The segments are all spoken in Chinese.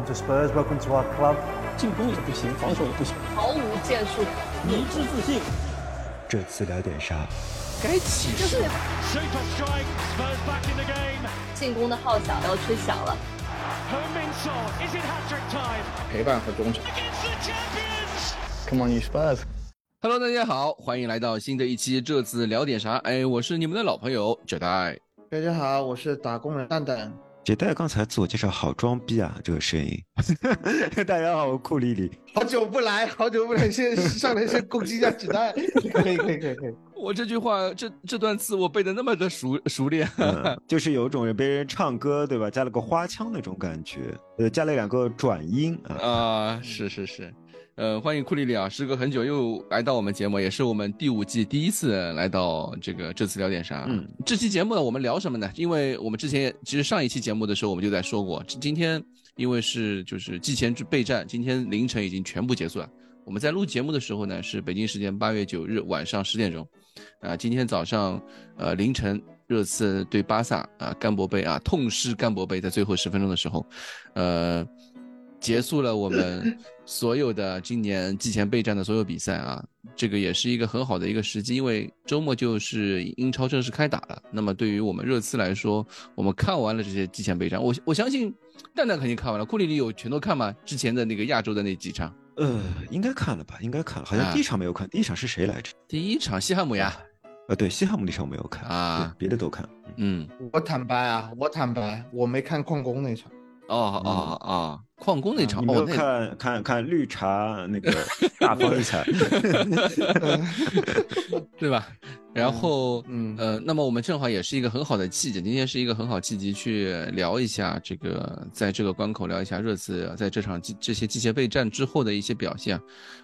Welcome to Spurs. Welcome to our club. 进攻也不行，防守也不行，毫无建树，迷之自信。这次聊点啥？该起就是 Super strike, Spurs back in the game. 进攻的号角要吹响了。Hermin Son, is it hat-trick time? 陪伴和忠诚。Come on, you Spurs！Hello，大家好，欢迎来到新的一期。这次聊点啥？哎，我是你们的老朋友九代。大家好，我是打工人蛋蛋。姐带刚才自我介绍好装逼啊，这个声音。大家好，我库里里。好久不来，好久不来，先上来先攻击一下子弹。可以，可以，可以，可以。我这句话，这这段词我背的那么的熟熟练，嗯，就是有种别人唱歌对吧，加了个花腔那种感觉，呃，加了两个转音啊。啊，是是是。呃，欢迎库里里啊，时隔很久又来到我们节目，也是我们第五季第一次来到这个这次聊点啥。嗯，这期节目呢，我们聊什么呢？因为我们之前其实上一期节目的时候我们就在说过，今天因为是就是季前备战，今天凌晨已经全部结束了。我们在录节目的时候呢，是北京时间八月九日晚上十点钟，啊，今天早上呃凌晨热刺对巴萨啊甘博杯啊痛失甘博杯，在最后十分钟的时候，呃。结束了我们所有的今年季前备战的所有比赛啊，这个也是一个很好的一个时机，因为周末就是英超正式开打了。那么对于我们热刺来说，我们看完了这些季前备战，我我相信蛋蛋肯定看完了。库里里有全都看吗？之前的那个亚洲的那几场？呃，应该看了吧？应该看了，好像第一场没有看。第一场是谁来着？第一场西汉姆呀。呃，对，西汉姆那场我没有看啊，别的都看。嗯，我坦白啊，我坦白，我没看矿工那场。哦哦哦，矿工那场，你没有看看看绿茶那个大放异彩，对吧？然后，嗯呃，那么我们正好也是一个很好的契机，今天是一个很好契机去聊一下这个，在这个关口聊一下热刺在这场这些季前备战之后的一些表现，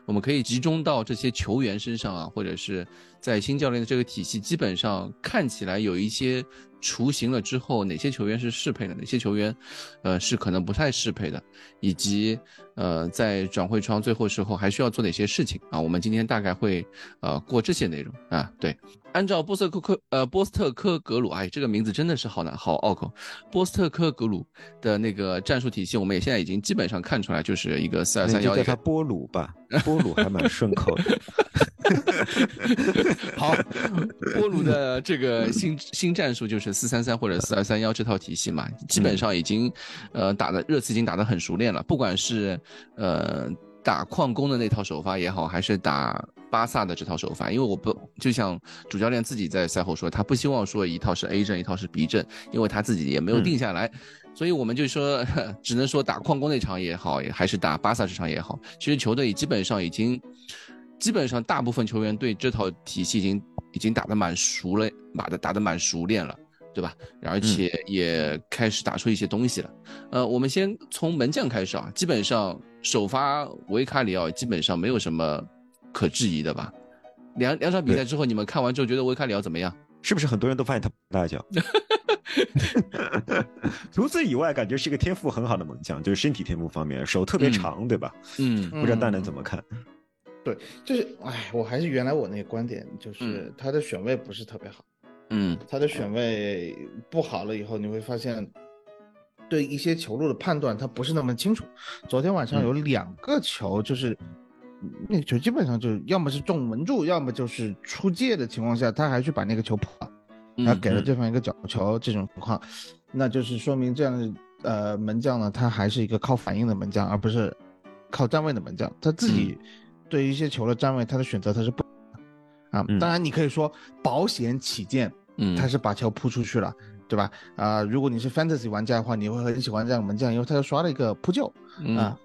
我们可以集中到这些球员身上啊，或者是在新教练的这个体系，基本上看起来有一些雏形了之后，哪些球员是适配的，哪些球员，呃，是可能不太适配的，以及呃，在转会窗最后时候还需要做哪些事情啊？我们今天大概会呃过这些内容啊，对。按照波斯科科呃波斯特科格鲁，哎，这个名字真的是好难好拗口。波斯特科格鲁的那个战术体系，我们也现在已经基本上看出来，就是一个四二三幺。叫他波鲁吧，波鲁还蛮顺口的。好，波鲁的这个新新战术就是四三三或者四二三幺这套体系嘛，基本上已经呃打的热刺已经打得很熟练了，不管是呃。打矿工的那套首发也好，还是打巴萨的这套首发，因为我不就像主教练自己在赛后说，他不希望说一套是 A 阵，一套是 B 阵，因为他自己也没有定下来，所以我们就说，只能说打矿工那场也好，还是打巴萨这场也好，其实球队基本上已经，基本上大部分球员对这套体系已经已经打得蛮熟了，打的打得蛮熟练了。对吧？而且也开始打出一些东西了。呃，我们先从门将开始啊，基本上首发维卡里奥基本上没有什么可质疑的吧？两两场比赛之后，你们看完之后觉得维卡里奥怎么样？是不是很多人都发现他大脚？除此以外，感觉是一个天赋很好的猛将，就是身体天赋方面，手特别长，对吧？嗯，不知道蛋蛋怎么看？对，就是哎，我还是原来我那个观点，就是他的选位不是特别好。嗯，他的选位不好了以后，你会发现对一些球路的判断他不是那么清楚。昨天晚上有两个球，就是那球基本上就是要么是中门柱，要么就是出界的情况下，他还去把那个球破了，他给了对方一个角球。这种情况，那就是说明这样的呃门将呢，他还是一个靠反应的门将，而不是靠站位的门将。他自己对于一些球的站位，他的选择他是不。啊，当然你可以说保险起见，嗯，他是把球扑出去了，对吧？啊，如果你是 fantasy 玩家的话，你会很喜欢这样门将，因为他又刷了一个扑救，啊，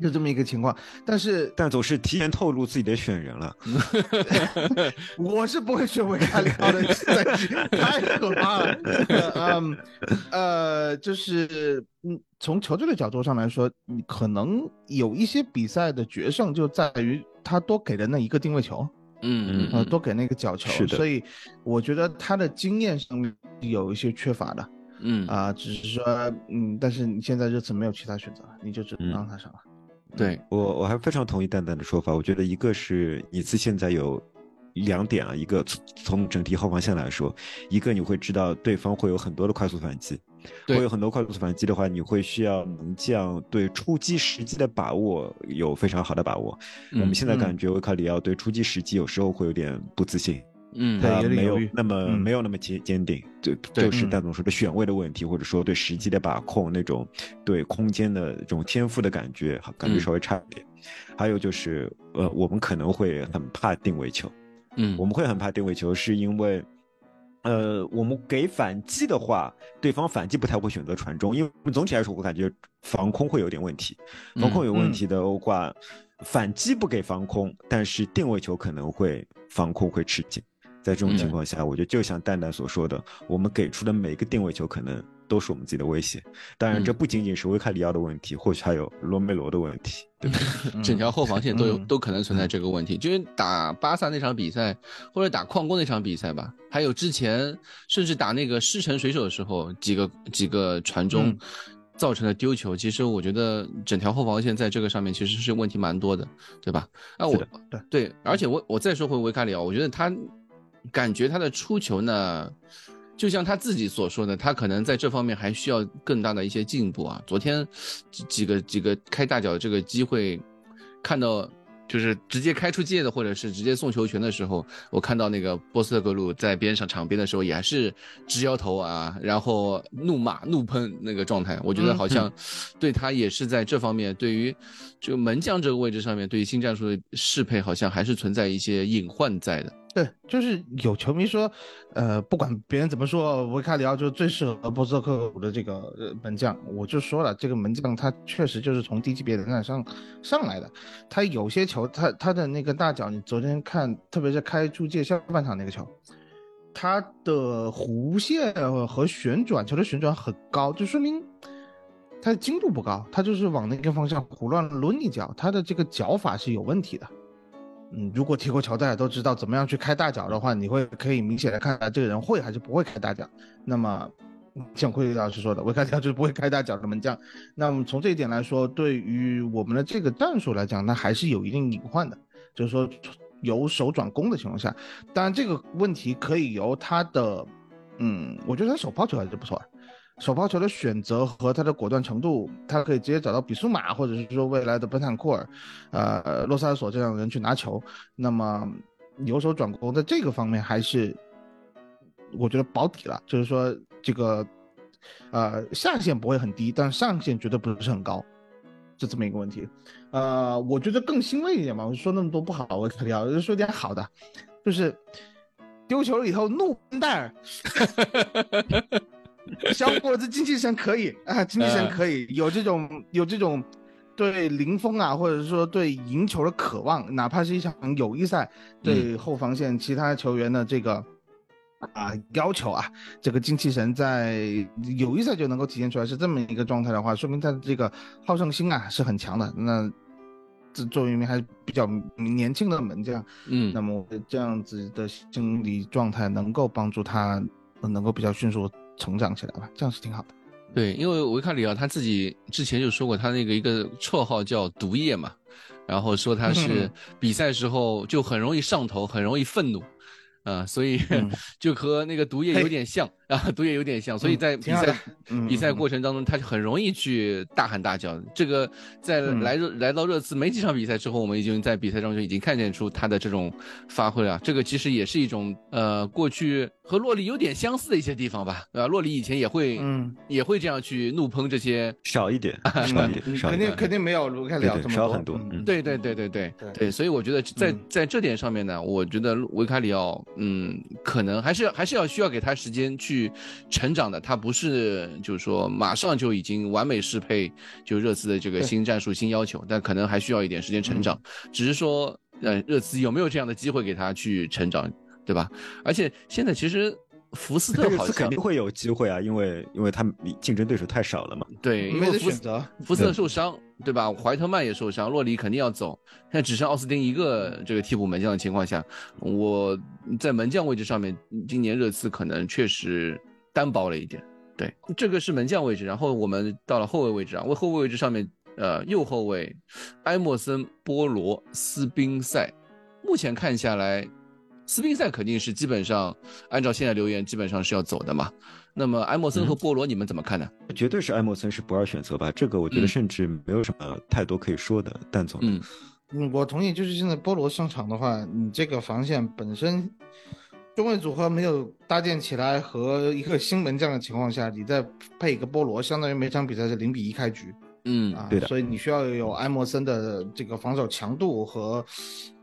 就这么一个情况。但是但总是提前透露自己的选人了 我是不会选维卡里奥的，太可怕了。嗯，呃，就是嗯，从球队的角度上来说，你可能有一些比赛的决胜就在于他多给的那一个定位球。嗯嗯呃，多给那个角球，是的，所以我觉得他的经验上面有一些缺乏的，嗯啊，只是说嗯，但是你现在热刺没有其他选择了，你就只能让他上了。对我我还非常同意蛋蛋的说法，我觉得一个是你自现在有两点啊，一个从整体后防线来说，一个你会知道对方会有很多的快速反击，会有很多快速反击的话，你会需要门将对出击时机的把握有非常好的把握。嗯我们现在感觉维卡里奥对出击时机有时候会有点不自信。嗯对他没有点犹豫那么、嗯没有那么坚坚定，就就是戴总说的选位的问题，或者说对时机的把控，那种对空间的这种天赋的感觉，感觉嗯稍微差一点。还有就是，呃，我们可能会很怕定位球，嗯我们会很怕定位球，是因为。呃，我们给反击的话，对方反击不太会选择传中，因为总体来说，我感觉防空会有点问题。防空有问题的话，反击不给防空，但是定位球可能会防空会吃紧。在这种情况下，我觉得就像蛋蛋所说的，我们给出的每个定位球可能都是我们自己的威胁。当然，这不仅仅是维卡里奥的问题，或许还有罗梅罗的问题，对吧？整条后防线都有、嗯都可能存在这个问题，就是打巴萨那场比赛，或者打矿工那场比赛吧，还有之前甚至打那个狮城水手的时候，几个几个传中。嗯造成的丢球，其实我觉得整条后防线在这个上面其实是问题蛮多的，对吧？啊，我对对，而且我我再说回维卡里奥，我觉得他感觉他的出球呢，就像他自己所说的，他可能在这方面还需要更大的一些进步啊。昨天几几个几个开大脚的这个机会，看到就是直接开出界的，或者是直接送球权的时候，我看到那个波斯特格鲁在边上场边的时候，也还是直摇头啊，然后怒骂怒喷那个状态。我觉得好像对他也是在这方面，对于这个门将这个位置上面，对于新战术的适配，好像还是存在一些隐患在的。对，就是有球迷说，呃，不管别人怎么说，维卡里奥就是最适合波斯特克鲁的这个门将。我就说了，这个门将他确实就是从低级别联赛上上来的，他有些球，他他的那个大脚，你昨天看，特别是开出界下半场那个球，他的弧线和旋转球的旋转很高，就说明他的精度不高，他就是往那个方向胡乱抡一脚，他的这个脚法是有问题的。嗯，如果踢过球，大家都知道怎么样去开大脚的话，你会可以明显的看出来这个人会还是不会开大脚。那么，像奎老师说的，维卡里奥就是不会开大脚的门将。那么从这一点来说，对于我们的这个战术来讲，那还是有一定隐患的，就是说由守转攻的情况下，当然这个问题可以由他的，嗯，我觉得他手抛球还是不错的。手抛球的选择和他的果断程度，他可以直接找到比苏马，或者是说未来的本坦库尔，呃，洛萨索这样的人去拿球。那么由守转攻在这个方面还是我觉得保底了，就是说这个呃下限不会很低，但上限绝对不是很高，就这么一个问题。呃，我觉得更欣慰一点吧，我说那么多不好，我肯定要说点好的，就是丢球了以后怒喷戴尔。小伙子精气神可以啊，精气神可以，有这种有这种对零封啊，或者说对赢球的渴望，哪怕是一场友谊赛，对后防线其他球员的这个啊要求啊，这个精气神在友谊赛就能够体现出来，是这么一个状态的话，说明他的这个好胜心啊是很强的。那这作为一名还是比较年轻的门将，嗯。那么这样子的心理状态能够帮助他能够比较迅速成长起来吧，这样是挺好的。对，因为维卡里奥他自己之前就说过，他那个一个绰号叫“毒液”嘛，然后说他是 比赛时候就很容易上头，很容易愤怒，啊、所以嗯。就和那个毒液有点像啊，毒液有点像，所以嗯在比赛嗯比赛过程当中，他就很容易去大喊大叫。这个在嗯来热来到热刺没几场比赛之后，我们已经在比赛中就已经看见出他的这种发挥了。这个其实也是一种呃，过去和洛里有点相似的一些地方吧，对吧？洛里以前也会嗯，也会这样去怒喷这些少一点，少一点，少一肯定，肯定没有卢凯里奥这么少很多对对对对对对对，所以我觉得在嗯在这点上面呢，我觉得维卡里奥，嗯，可能还是还是要需要给他时间去成长的。他不是就是说马上就已经完美适配就热刺的这个新战术、新要求，但可能还需要一点时间成长。只是说，呃，热刺有没有这样的机会给他去成长，对吧？而且现在其实福斯特好像肯定会有机会啊，因为因为他们竞争对手太少了嘛。对，因为。福斯特受伤，对吧？怀特曼也受伤，洛里肯定要走。现在只剩奥斯汀一个这个替补门将的情况下，我在门将位置上面，今年热刺可能确实单薄了一点。对，这个是门将位置，然后我们到了后卫位置啊，为后卫位置上面，呃，右后卫埃莫森、波罗、斯宾塞，目前看下来，斯宾塞肯定是基本上按照现在留言，基本上是要走的嘛。那么埃默森和嗯波罗，你们怎么看呢？绝对是埃默森是不二选择吧？这个我觉得嗯甚至没有什么太多可以说的。但总，嗯嗯，我同意，就是现在波罗上场的话，你这个防线本身中卫组合没有搭建起来和一个新门将的情况下，你再配一个波罗，相当于每场比赛是零比一开局嗯啊，对的所以你需要有埃默森的这个防守强度和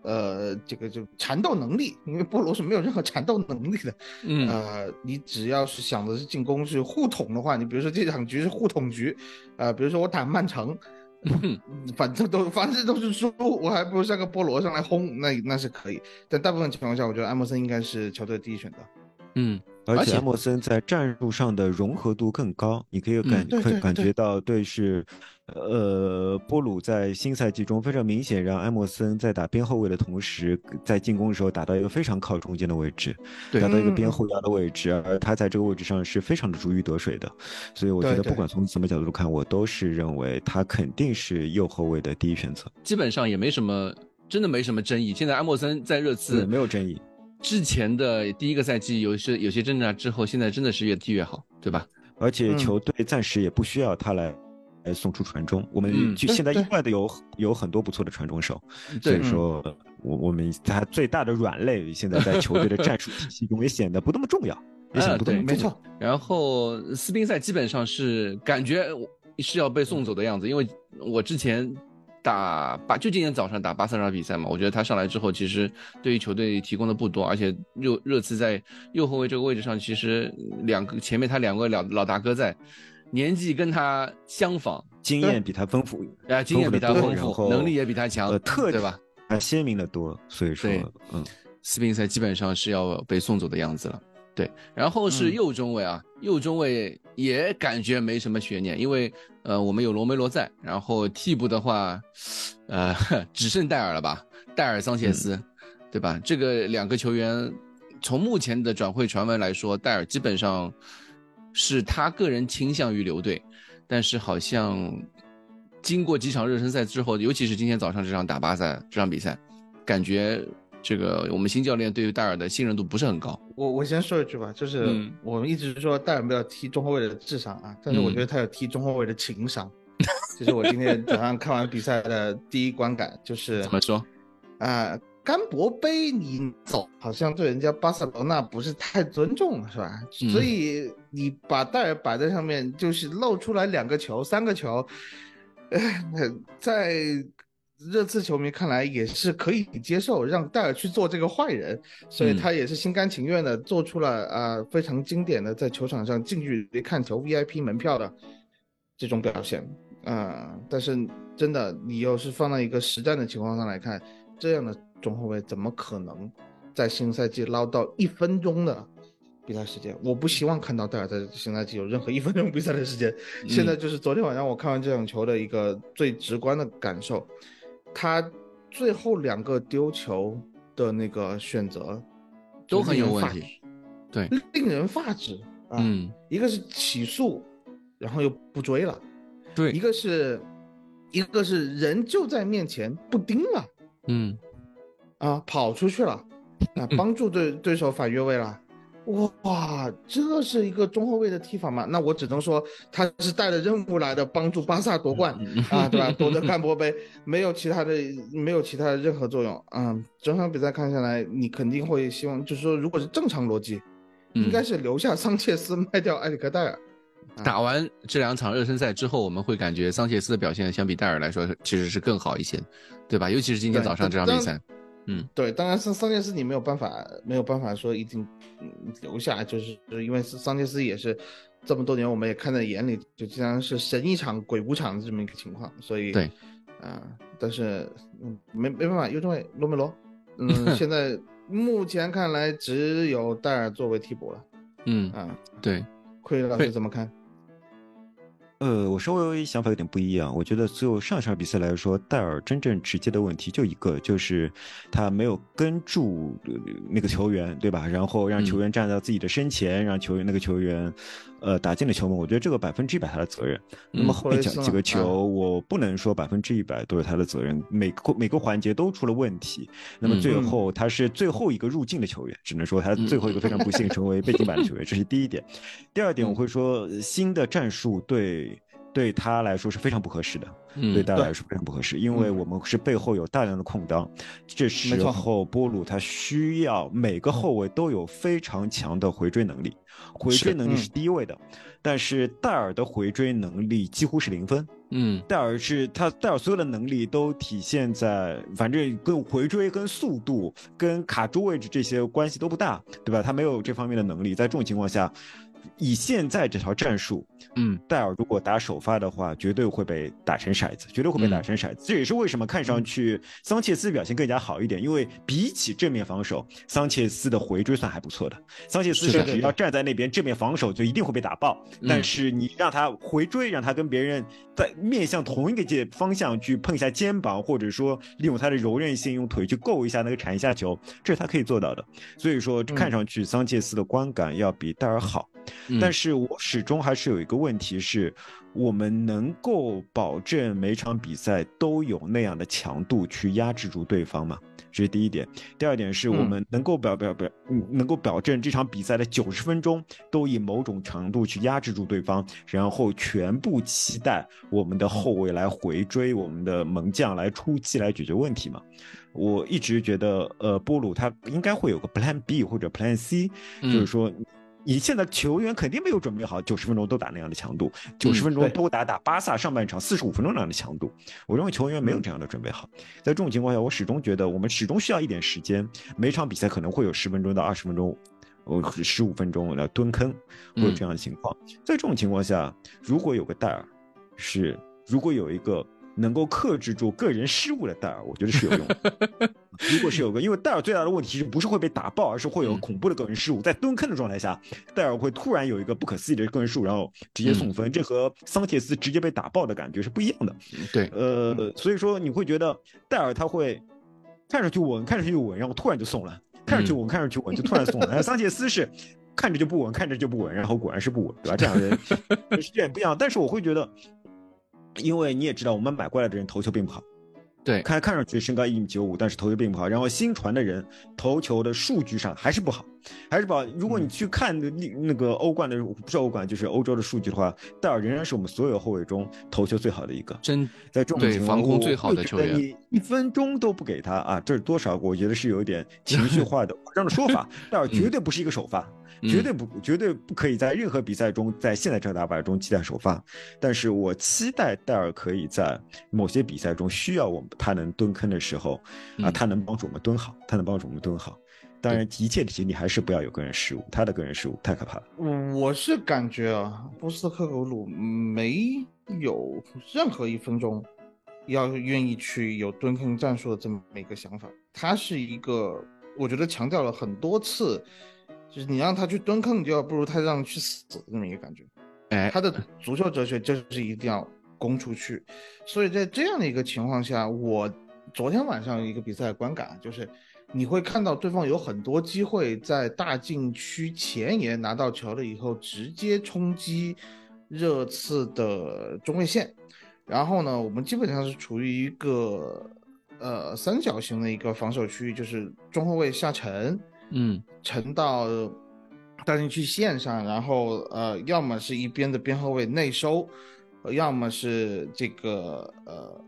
呃这个就缠斗能力，因为波罗是没有任何缠斗能力的。嗯呃，你只要是想的是进攻是互捅的话，你比如说这场局是互捅局，呃，比如说我打曼城，嗯 反正都反正都是输，我还不如上个波罗上来轰，那那是可以。但大部分情况下，我觉得埃默森应该是球队第一选择。嗯，而且埃莫森在战术上的融合度更高，你可以感感觉到对是，呃，波鲁在新赛季中非常明显让埃莫森在打边后卫的同时，在进攻的时候打到一个非常靠中间的位置，对打到一个边嗯后腰的位置，而他在这个位置上是非常的如鱼得水的，所以我觉得不管从什么角度看，我都是认为他肯定是右后卫的第一选择，基本上也没什么，真的没什么争议。现在埃莫森在热对，刺没有争议。之前的第一个赛季有些有些挣扎之后，现在真的是越踢越好，对吧？而且嗯球队暂时也不需要他来来送出传中，我嗯们就现在意外的有有很多不错的传中手，所以说我我们他最大的软肋现在在球队的战术体系中也显得不那么重要，也显得不那么重要。没错，然后斯宾塞基本上是感觉是要被送走的样子，因为我之前打巴就今天早上打巴萨那场比赛嘛，我觉得他上来之后，其实对于球队提供的不多，而且热热刺在右后卫这个位置上，其实两个前面他两个老老大哥在，年纪跟他相仿，经验比他丰富，啊，经验比他丰丰富，能力也比他强，呃，特对吧？他鲜明的多，所以说对，嗯，斯宾塞基本上是要被送走的样子了。对，然后是嗯右中卫啊，右中卫也感觉没什么悬念，因为呃我们有罗梅罗在，然后替补的话，呃 只剩戴尔了吧，戴尔桑切斯，对吧？这个两个球员从目前的转会传闻来说，戴尔基本上是他个人倾向于留队，但是好像经过几场热身赛之后，尤其是今天早上这场打巴萨这场比赛，感觉这个我们新教练对于戴尔的信任度不是很高。我我先说一句吧，就是嗯我们一直说戴尔没有踢中后卫的智商啊，但是我嗯觉得他有踢中后卫的情商。这是我今天早上看完比赛的第一观感，就是怎么说？啊，甘博杯你走，好像对人家巴塞罗那不是太尊重了，是吧？嗯所以你把戴尔摆在上面，就是露出来两个球、三个球，呃，在热刺球迷看来也是可以接受，让戴尔去做这个坏人，所以嗯他也是心甘情愿的做出了啊、非常经典的在球场上近距离看球 VIP 门票的这种表现。啊、但是真的，你要是放到一个实战的情况上来看，这样的中后卫怎么可能在新赛季捞到一分钟的比赛时间？我不希望看到戴尔在新赛季有任何一分钟比赛的时间。现在就是昨天晚上我看完这场球的一个最直观的感受，他最后两个丢球的那个选择都很有问题对，令人发指啊！嗯，一个是起诉，然后又不追了。对一，个是，一个是人就在面前不盯了嗯啊，跑出去了啊，帮助对对手反越位了。哇，这是一个中后卫的踢法吗？那我只能说他是带着任务来的，帮助巴萨夺冠嗯啊，对吧？夺得干波杯，没有其他的，没有其他的任何作用啊。整场比赛看下来，你肯定会希望，就是说，如果是正常逻辑，应该嗯是留下桑切斯，卖掉埃里克戴尔。打完这两场热身赛之后，我们会感觉桑切斯的表现相比戴尔来说其实是更好一些，对吧？尤其是今天早上这场比赛，嗯对，当然桑桑切斯你没有办法，没有办法说一定嗯留下，就是因为桑切斯也是这么多年我们也看在眼里，就经常是神一场鬼五场的这么一个情况，所以对啊、但是嗯没没办法，尤中卫罗梅罗，嗯，现在目前看来只有戴尔作为替补了嗯，啊，对，奎老对师怎么看？呃，我稍微想法有点不一样。我觉得就上场比赛来说，戴尔真正直接的问题就一个，就是他没有跟住呃那个球员，对吧？然后让球员站到自己的身前，让球员那个球员，呃，打进了球门。我觉得这个百分之一百他的责任。那么后面讲几个球，我不能说百分之一百都是他的责任，每个每个环节都出了问题。那么最后他是最后一个入境的球员，只能说他最后一个非常不幸成为背景板的球员，这是第一点。第二点，我会说新的战术对。对他来说是非常不合适的，对大家来说非常不合适，因为我们是背后有大量的空当，这时候波鲁他需要每个后卫都有非常强的回追能力，回追能力是第一位的，但是戴尔的回追能力几乎是零分，嗯，戴尔是他戴尔所有的能力都体现在，反正跟回追、跟速度、跟卡住位置这些关系都不大，对吧？他没有这方面的能力，在这种情况下。以现在这条战术，嗯，戴尔如果打首发的话，绝对会被打成骰子，绝对会被打成骰子。这也是为什么看上去桑切斯表现更加好一点，因为比起正面防守，桑切斯的回追算还不错的。桑切斯是只要站在那边正面防守就一定会被打爆，但是你让他回追，让他跟别人在面向同一个界方向去碰一下肩膀，或者说利用他的柔韧性用腿去够一下那个铲一下球，这是他可以做到的。所以说看上去桑切斯的观感要比戴尔好。但是我始终还是有一个问题是，我们能够保证每场比赛都有那样的强度去压制住对方吗？这是第一点。第二点是我们能够表表表，能够保证这场比赛的九十分钟都以某种程度去压制住对方，然后全部期待我们的后卫来回追，我们的门将来出击来解决问题吗？我一直觉得，呃，波鲁他应该会有个 Plan B 或者 Plan C，就是说。你现在球员肯定没有准备好九十分钟都打那样的强度，九十分钟都打打巴萨上半场四十五分钟那样的强度。我认为球员没有这样的准备好。在这种情况下，我始终觉得我们始终需要一点时间。每场比赛可能会有十分钟到二十分钟，呃，十五分钟来蹲坑，会有这样的情况。在这种情况下，如果有个戴尔，是如果有一个。能够克制住个人失误的戴尔，我觉得是有用的。如果是有个，因为戴尔最大的问题是不是会被打爆，而是会有恐怖的个人失误。在蹲坑的状态下，戴尔会突然有一个不可思议的个人失误，然后直接送分，这和桑切斯直接被打爆的感觉是不一样的。对，呃，所以说你会觉得戴尔他会看上去稳，看上去稳，然后突然就送了；看上去稳，看上去稳，就突然送了。桑切斯是看着就不稳，看着就不稳，然后果然是不稳，对吧？这两个人 是有点不一样。但是我会觉得。因为你也知道，我们买过来的人头球并不好，对，看看上去身高一米九五，但是头球并不好。然后新传的人头球的数据上还是不好，还是把。如果你去看那那个欧冠的，不是欧冠，就是欧洲的数据的话，戴尔仍然是我们所有后卫中头球最好的一个，真在这种情防空最好的球员，你一分钟都不给他啊，这是多少？我觉得是有一点情绪化的这样的说法。戴尔绝对不是一个首发。绝对不，绝对不可以在任何比赛中，在现在这个打法中期待首发。但是我期待戴尔可以在某些比赛中需要我们，他能蹲坑的时候，啊，他能帮助我们蹲好，他能帮助我们蹲好。当然，一切的前提还是不要有个人失误，他的个人失误太可怕了。我是感觉啊，波斯特克格鲁没有任何一分钟要愿意去有蹲坑战术的这么一个想法。他是一个，我觉得强调了很多次。就是你让他去蹲坑，你就要不如他让去死这么一个感觉。哎，他的足球哲学就是一定要攻出去。所以在这样的一个情况下，我昨天晚上一个比赛观感就是，你会看到对方有很多机会在大禁区前沿拿到球了以后，直接冲击热刺的中卫线。然后呢，我们基本上是处于一个呃三角形的一个防守区域，就是中后卫下沉。嗯，沉到大禁区线上，然后呃，要么是一边的边后卫内收，要么是这个呃，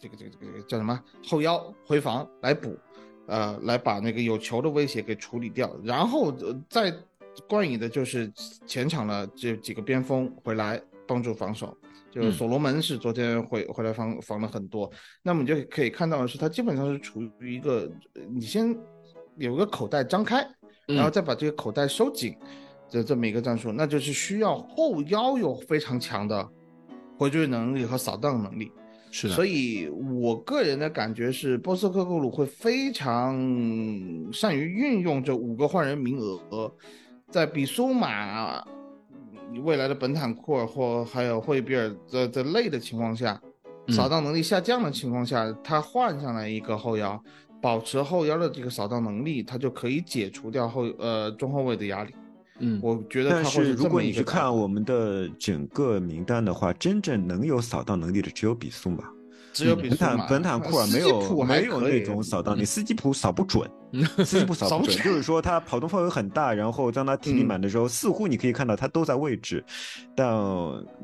这个这个这个叫什么后腰回防来补，呃，来把那个有球的威胁给处理掉，然后再冠以的就是前场的这几个边锋回来帮助防守，就是所罗门是昨天回回来防防了很多，那么你就可以看到的是，他基本上是处于一个你先。有个口袋张开，然后再把这个口袋收紧的这么一个战术，那就是需要后腰有非常强的回追能力和扫荡能力。是的，所以我个人的感觉是，波斯克克鲁会非常善于运用这五个换人名额，在比苏马未来的本坦库尔或还有惠比尔这这类的情况下，嗯扫荡能力下降的情况下，他换上来一个后腰，保持后腰的这个扫荡能力，他就可以解除掉后呃中后卫的压力。嗯，我觉得但他会是如果你去看我们的整个名单的话，真正能有扫荡能力的只有比苏马。只有比本坦苏马。本坦库尔没有没有那种扫荡你，斯基普扫不准，嗯。斯基普扫不准，就是说他跑动范围很大，然后当他体力嗯满的时候，似乎你可以看到他都在位置，但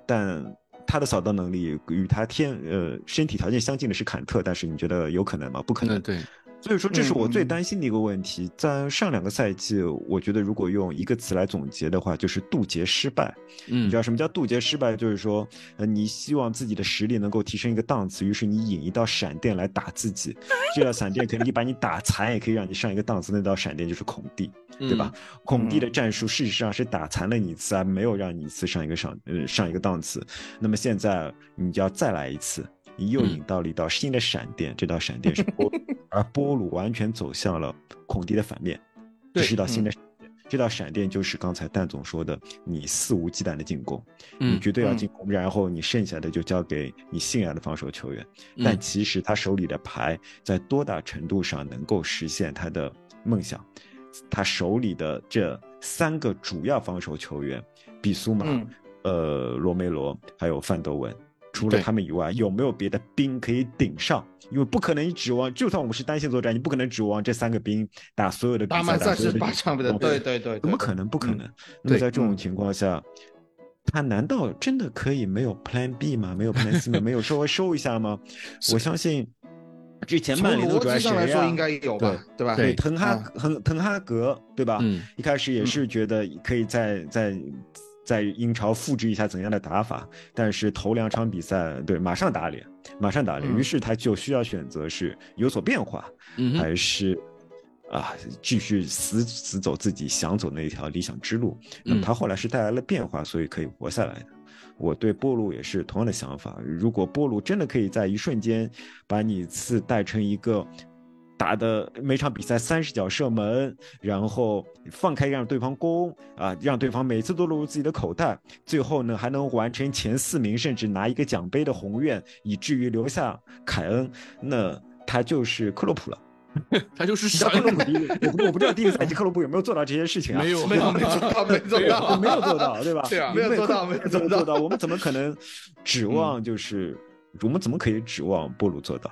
但他的扫荡能力与他天呃身体条件相近的是坎特，但是你觉得有可能吗？不可能。嗯，。对，所以说，这是我最嗯担心的一个问题。在上两个赛季，我觉得如果用一个词来总结的话，就是渡劫失败。嗯你知道什么叫渡劫失败？就是说，呃，你希望自己的实力能够提升一个档次，于是你引一道闪电来打自己。这道闪电可以把你打残，也可以让你上一个档次。那道闪电就是孔蒂，对吧？孔蒂的战术事实上是打残了你一次，而没有让你一次上一个上呃上一个档次。那么现在你就要再来一次，你又嗯引到了一道新的闪电，这道闪电是波，而波鲁完全走向了孔蒂的反面，这是一道新的闪电。这道闪电就是刚才蛋总说的，你肆无忌惮的进攻，你嗯绝对要嗯进攻，然后你剩下的就交给你信任的防守球员。但嗯其实他手里的牌在多大程度上能够实现他的梦想？他手里的这三个主要防守球员，比苏马、嗯呃罗梅罗还有范德文，除了他们以外，有没有别的兵可以顶上？因为不可能指望，就算我们是单线作战，你不可能指望这三个兵打所有的对对对，对怎么可能？不可嗯能。那么在这种情况下，他难道真的可以没有 Plan B 吗？没有 Plan C 吗？没有稍微收一下吗？我相信之前从曼联的主来谁呀说应该有吧，对吧？对滕哈啊滕滕哈格对吧？嗯一开始也是觉得可以在在在英超复制一下怎样的打法，但是头两场比赛对马上打脸，马上打脸，嗯于是他就需要选择是有所变化，嗯还是啊继续死死走自己想走那一条理想之路。那么嗯他后来是带来了变化，所以可以活下来的。我对波鲁也是同样的想法。如果波鲁真的可以在一瞬间把你次带成一个打的每场比赛三十脚射门，然后放开让对方攻啊，让对方每次都落入自己的口袋，最后呢还能完成前四名，甚至拿一个奖杯的宏愿，以至于留下凯恩，那他就是克洛普了。他就是你知道神克洛普 第一个，我不我不知道第一个赛季克洛普有没有做到这些事情啊？没有没有没做到，没做到，没有做到，对吧？对啊没有做到没有做到没有做到，我们怎么可能指望就是我们怎么可以指望波鲁做到？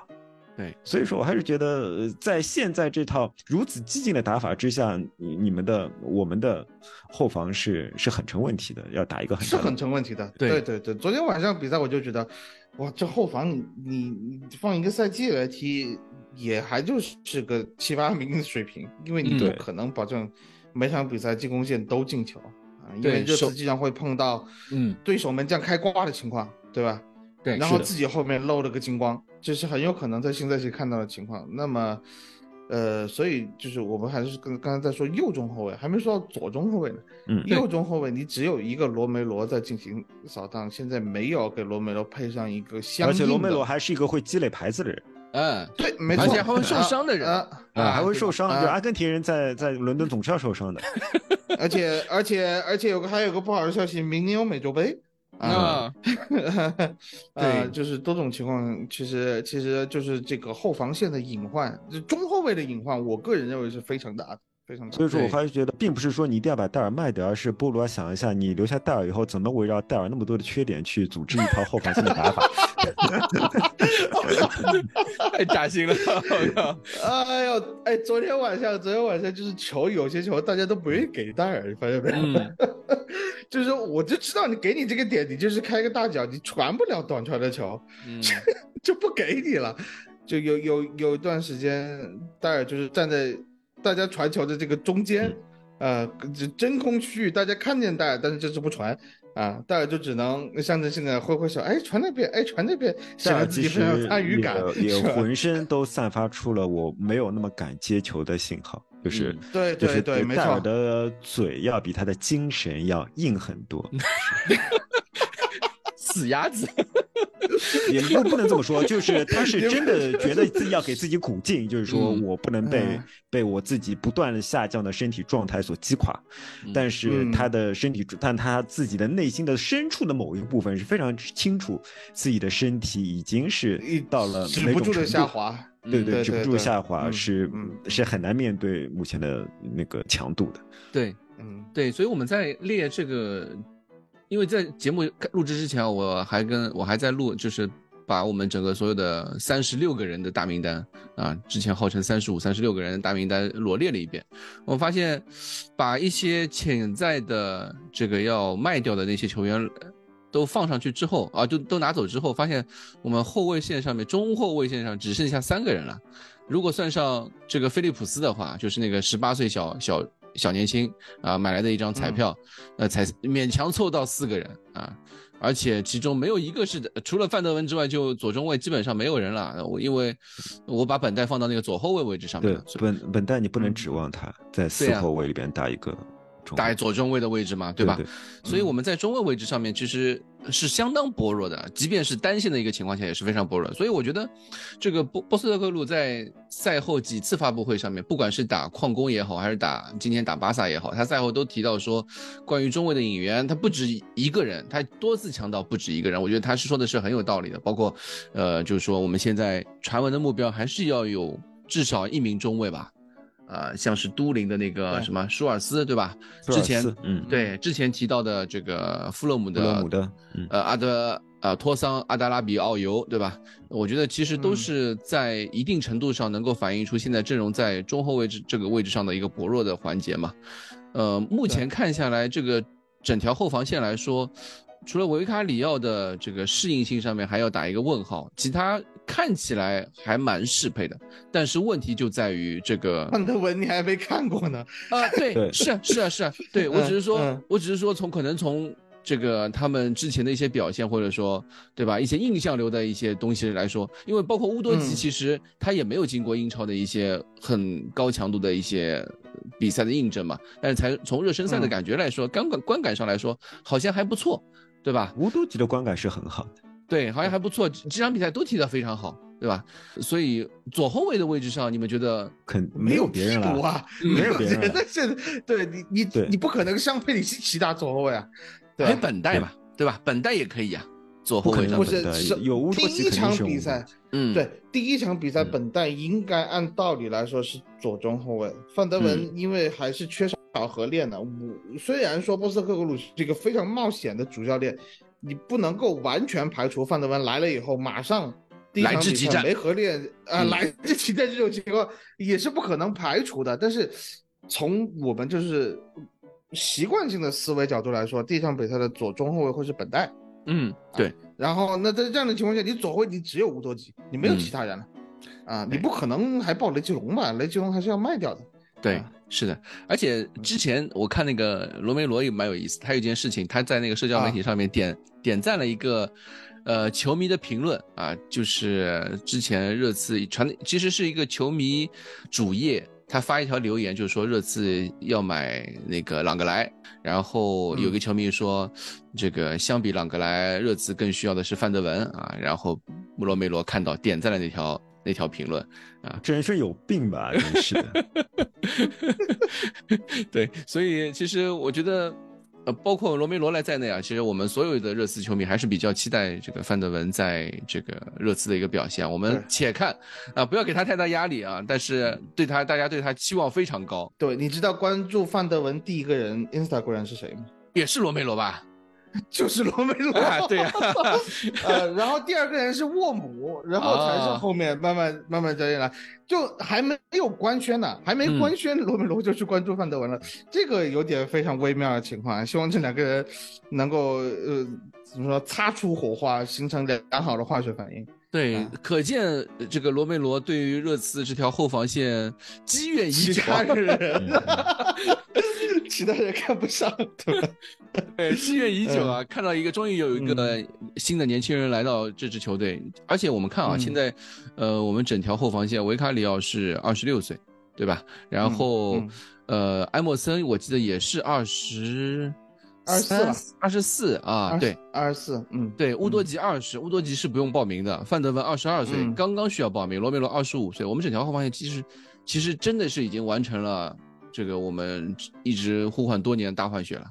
对，所以说我还是觉得，呃在现在这套如此激进的打法之下，你你们的我们的后防是是很成问题的，要打一个很是很成问题的。对对对对，昨天晚上比赛我就觉得，哇，这后防你你你放一个赛季来踢，也还就是个七八名的水平，因为你嗯不可能保证每场比赛进攻线都进球啊，因为热手刺经常会碰到嗯对手门将开挂的情况，对吧？对然后自己后面漏了个金光，这是很有可能在新赛季看到的情况。那么，呃，所以就是我们还是跟刚才在说右中后卫，还没说到左中后卫呢。嗯右中后卫你只有一个罗梅罗在进行扫荡，现在没有给罗梅罗配上一个相应的，而且罗梅罗还是一个会积累牌子的人嗯，对，没错，而且还会受伤的人啊啊，还会受伤。啊就阿根廷人在在伦敦总是要受伤的。而且而且而且有个还有个不好的消息，明年有美洲杯。啊，啊，呃，对就是多种情况，其实其实就是这个后防线的隐患，就中后卫的隐患，我个人认为是非常大的，非常大所以说，我对。还是觉得，并不是说你一定要把戴尔卖掉，而是波罗要想一下，你留下戴尔以后，怎么围绕戴尔那么多的缺点去组织一套后防线的打法。太扎心了，我靠。哎呦，哎，昨天晚上，昨天晚上就是球，有些球大家都不愿意给戴尔，你发现没有？嗯。就是我就知道你给你这个点，你就是开个大脚，你传不了短传的球，嗯。就不给你了。就有有有一段时间，戴尔就是站在大家传球的这个中间，呃，这真空区域，大家看见戴尔，但是就是不传啊，戴尔就只能象征性的挥挥手，哎，传那边，哎，传那边，戴显尔其实得自己非常参与感，也浑身都散发出了我没有那么敢接球的信号，就是、对就是对对，没戴尔。的嘴要比他的精神要硬很多。死鸭子，也不不能这么说，就是他是真的觉得自己要给自己鼓劲，就是说嗯。我不能被、嗯。被我自己不断的下降的身体状态所击垮，但是嗯。他的身体，但他自己的内心的深处的某一部分是非常清楚自己的身体已经是一到了止不住的。下滑。嗯。对对，止不住对。对下滑嗯是嗯。是很难面对目前的那个强度的。对。嗯。对，所以我们在列这个，因为在节目录制之前，我还跟我还在录，就是把我们整个所有的三十六个人的大名单啊，之前号称三十五、三十六个人的大名单罗列了一遍。我发现，把一些潜在的这个要卖掉的那些球员都放上去之后啊，就都拿走之后，发现我们后卫线上面中后卫线上只剩下三个人了。如果算上这个菲利普斯的话，就是那个十八岁小小小年轻啊买来的一张彩票，呃，才勉强凑到四个人啊，而且其中没有一个是的，除了范德文之外，就左中卫基本上没有人了。我因为我把本代放到那个左后卫位置上面对本本代你不能指望他在四后卫里边打一个中打卫左中卫的位置嘛，对吧？对所以我们在中卫位置上面其实是相当薄弱的，即便是单线的一个情况下也是非常薄弱。所以我觉得，这个波波斯特克鲁在赛后几次发布会上面，不管是打矿工也好，还是打今天打巴萨也好，他赛后都提到说，关于中卫的引援，他不止一个人，他多次强调不止一个人。我觉得他是说的是很有道理的，包括呃，就是说我们现在传闻的目标还是要有至少一名中卫吧。呃，像是都灵的那个什么舒尔斯，对吧？之前嗯对之前提到的这个富勒姆的布勒姆的嗯呃阿德呃托桑阿达拉比奥尤，对吧？我觉得其实都是在一定程度上能够反映出现在阵容在中后卫这这个位置上的一个薄弱的环节嘛。呃，目前看下来，这个整条后防线来说，除了维卡里奥的这个适应性上面还要打一个问号，其他看起来还蛮适配的。但是问题就在于这个范德文你还没看过呢，啊，对，是啊，是啊，是啊，对我只是说，嗯我只是说从可能从这个他们之前的一些表现，或者说对吧，一些印象流的一些东西来说，因为包括乌多吉，嗯其实他也没有经过英超的一些很高强度的一些比赛的印证嘛，但是才从热身赛的嗯感觉来说，观感观感上来说，好像还不错，对吧？乌多吉的观感是很好的。对，好像还不错，几几场比赛都踢得非常好，对吧？所以左后卫的位置上，你们觉得？肯没有别人了，啊，没有别人了但 是对你你对你不可能像佩里西奇打左后卫啊，对？本代嘛，对吧？本代也可以啊，左后不可卫上不面。是是是有乌多第一场比赛，嗯，对，第一场比赛嗯本代应该按道理来说是左中后卫，范德文因为还是缺少合练的。我虽然说波斯特克格鲁是一个非常冒险的主教练，你不能够完全排除范德文来了以后马上第一来场比赛之即战没合练啊、嗯来之即战这种情况也是不可能排除的。但是从我们就是习惯性的思维角度来说，第一场比赛的左中后卫会是本代。嗯，对，然后那在这样的情况下，你左后卫你只有乌多吉，你没有嗯其他人了，啊，你不可能还报雷吉隆吧？雷吉隆还是要卖掉的。对啊，是的，而且之前我看那个罗梅罗也蛮有意思，他有一件事情，他在那个社交媒体上面点、点赞了一个，呃，球迷的评论啊，就是之前热刺传的，其实是一个球迷主页，他发一条留言，就是说热刺要买那个朗格莱，然后有个球迷说，这个相比朗格莱，热刺更需要的是范德文啊，然后穆罗梅罗看到点赞了那条那条评论啊，这人是有病吧？真是的。对，所以其实我觉得，呃，包括罗梅罗莱在内啊，其实我们所有的热刺球迷还是比较期待这个范德文在这个热刺的一个表现。我们且看啊，不要给他太大压力啊，但是对他，大家对他期望非常高，对，你知道关注范德文第一个人 Instagram 是谁吗？也是罗梅罗吧？就是罗梅罗。啊，对呀、呃，然后第二个人是沃姆，然后才是啊。后面慢慢慢慢加进来，就还没有官宣呢，还没嗯。官宣，罗梅罗就去关注范德文了，这个有点非常微妙的情况，希望这两个人能够呃怎么说擦出火花，形成良好的化学反应。对啊，可见呃这个罗梅罗对于热刺这条后防线积怨已久。其他人，嗯其他人看不上，对吧？对，积怨已久啊！看到一个终于有一个嗯新的年轻人来到这支球队，而且我们看啊，嗯现在呃，我们整条后防线，维卡里奥是二十六岁，对吧？然后、嗯呃，埃莫森我记得也是二十二十四了，二十四啊，对，二十四，嗯，对，乌多吉二十，乌多吉是不用报名的。范德文二十二岁，嗯刚刚需要报名。罗梅罗二十五岁，我们整条后防线其实其实真的是已经完成了这个我们一直呼唤多年的大换血了。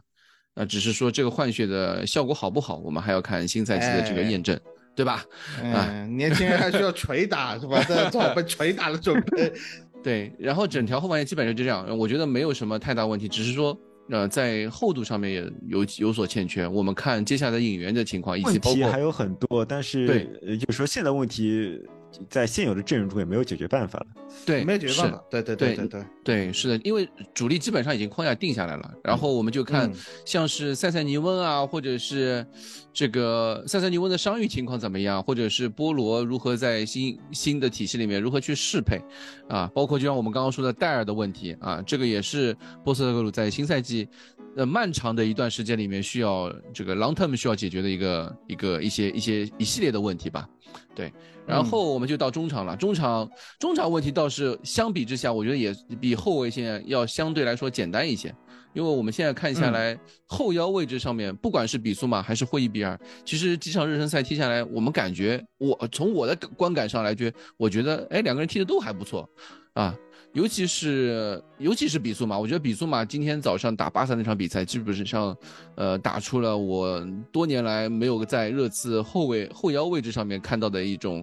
那只是说这个换血的效果好不好，我们还要看新赛季的这个哎验证，对吧？嗯，年轻人还需要捶打是吧？在做好被捶打的准备。对，然后整条后防线基本上就这样，我觉得没有什么太大问题，只是说。呃，在厚度上面也有有所欠缺。我们看接下来的引援的情况，以及包括还有很多，但是对呃就是说现在问题在现有的阵容中也没有解决办法了。对没有解决办法。对对对对对，对，是的，因为主力基本上已经框架定下来了，然后我们就看嗯像是塞塞尼翁啊，或者是这个塞塞尼翁的伤愈情况怎么样，或者是波罗如何在新新的体系里面如何去适配，啊，包括就像我们刚刚说的戴尔的问题啊，这个也是波斯特格鲁在新赛季。呃，漫长的一段时间里面，需要这个 long term 需要解决的一个一个一些一些一系列的问题吧，对。然后我们就到中场了，中场中场问题倒是相比之下，我觉得也比后卫线要相对来说简单一些，因为我们现在看下来，后腰位置上面，不管是比苏马还是霍伊比尔，其实几场热身赛踢下来，我们感觉我从我的观感上来觉，我觉得哎两个人踢的都还不错，啊。尤其是尤其是比苏马，我觉得比苏马今天早上打巴萨那场比赛，基本上，呃，打出了我多年来没有在热刺后卫后腰位置上面看到的一种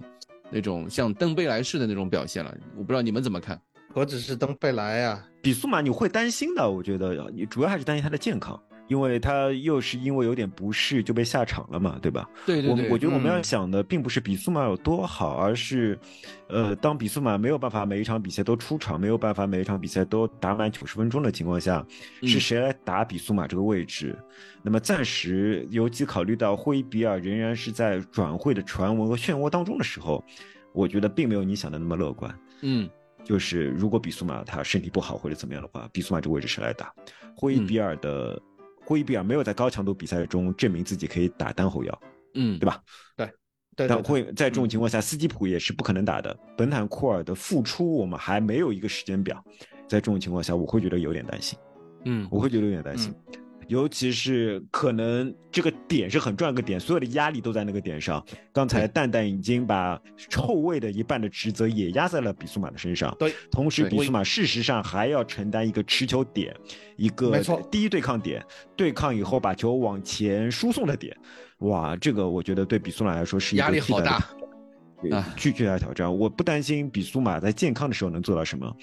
那种像登贝莱式的那种表现了。我不知道你们怎么看？何止是登贝莱啊？比苏马你会担心的，我觉得你主要还是担心他的健康，因为他又是因为有点不适就被下场了嘛，对吧？对对对，我我觉得我们要嗯想的并不是比苏马有多好，而是，呃，当比苏马没有办法每一场比赛都出场，没有办法每一场比赛都打满九十分钟的情况下，嗯是谁来打比苏马这个位置？那么暂时，尤其考虑到霍伊比尔仍然是在转会的传闻和漩涡当中的时候，我觉得并没有你想的那么乐观。嗯就是如果比苏马他身体不好或者怎么样的话，比苏马这个位置谁来打？霍伊比尔的、霍伊比尔没有在高强度比赛中证明自己可以打单后腰，嗯，对吧？对但会在这种情况下，斯基普也是不可能打的。本坦库尔的复出，我们还没有一个时间表，在这种情况下，我会觉得有点担心，嗯。我会觉得有点担心。尤其是可能这个点是很重要个点，所有的压力都在那个点上。刚才蛋蛋已经把后卫的一半的职责也压在了比苏马的身上，对，同时比苏马事实上还要承担一个持球点，一个没错第一对抗点，对抗以后把球往前输送的点。哇，这个我觉得对比苏马来说是一个压力好大巨巨大的挑战。我不担心比苏马在健康的时候能做到什么，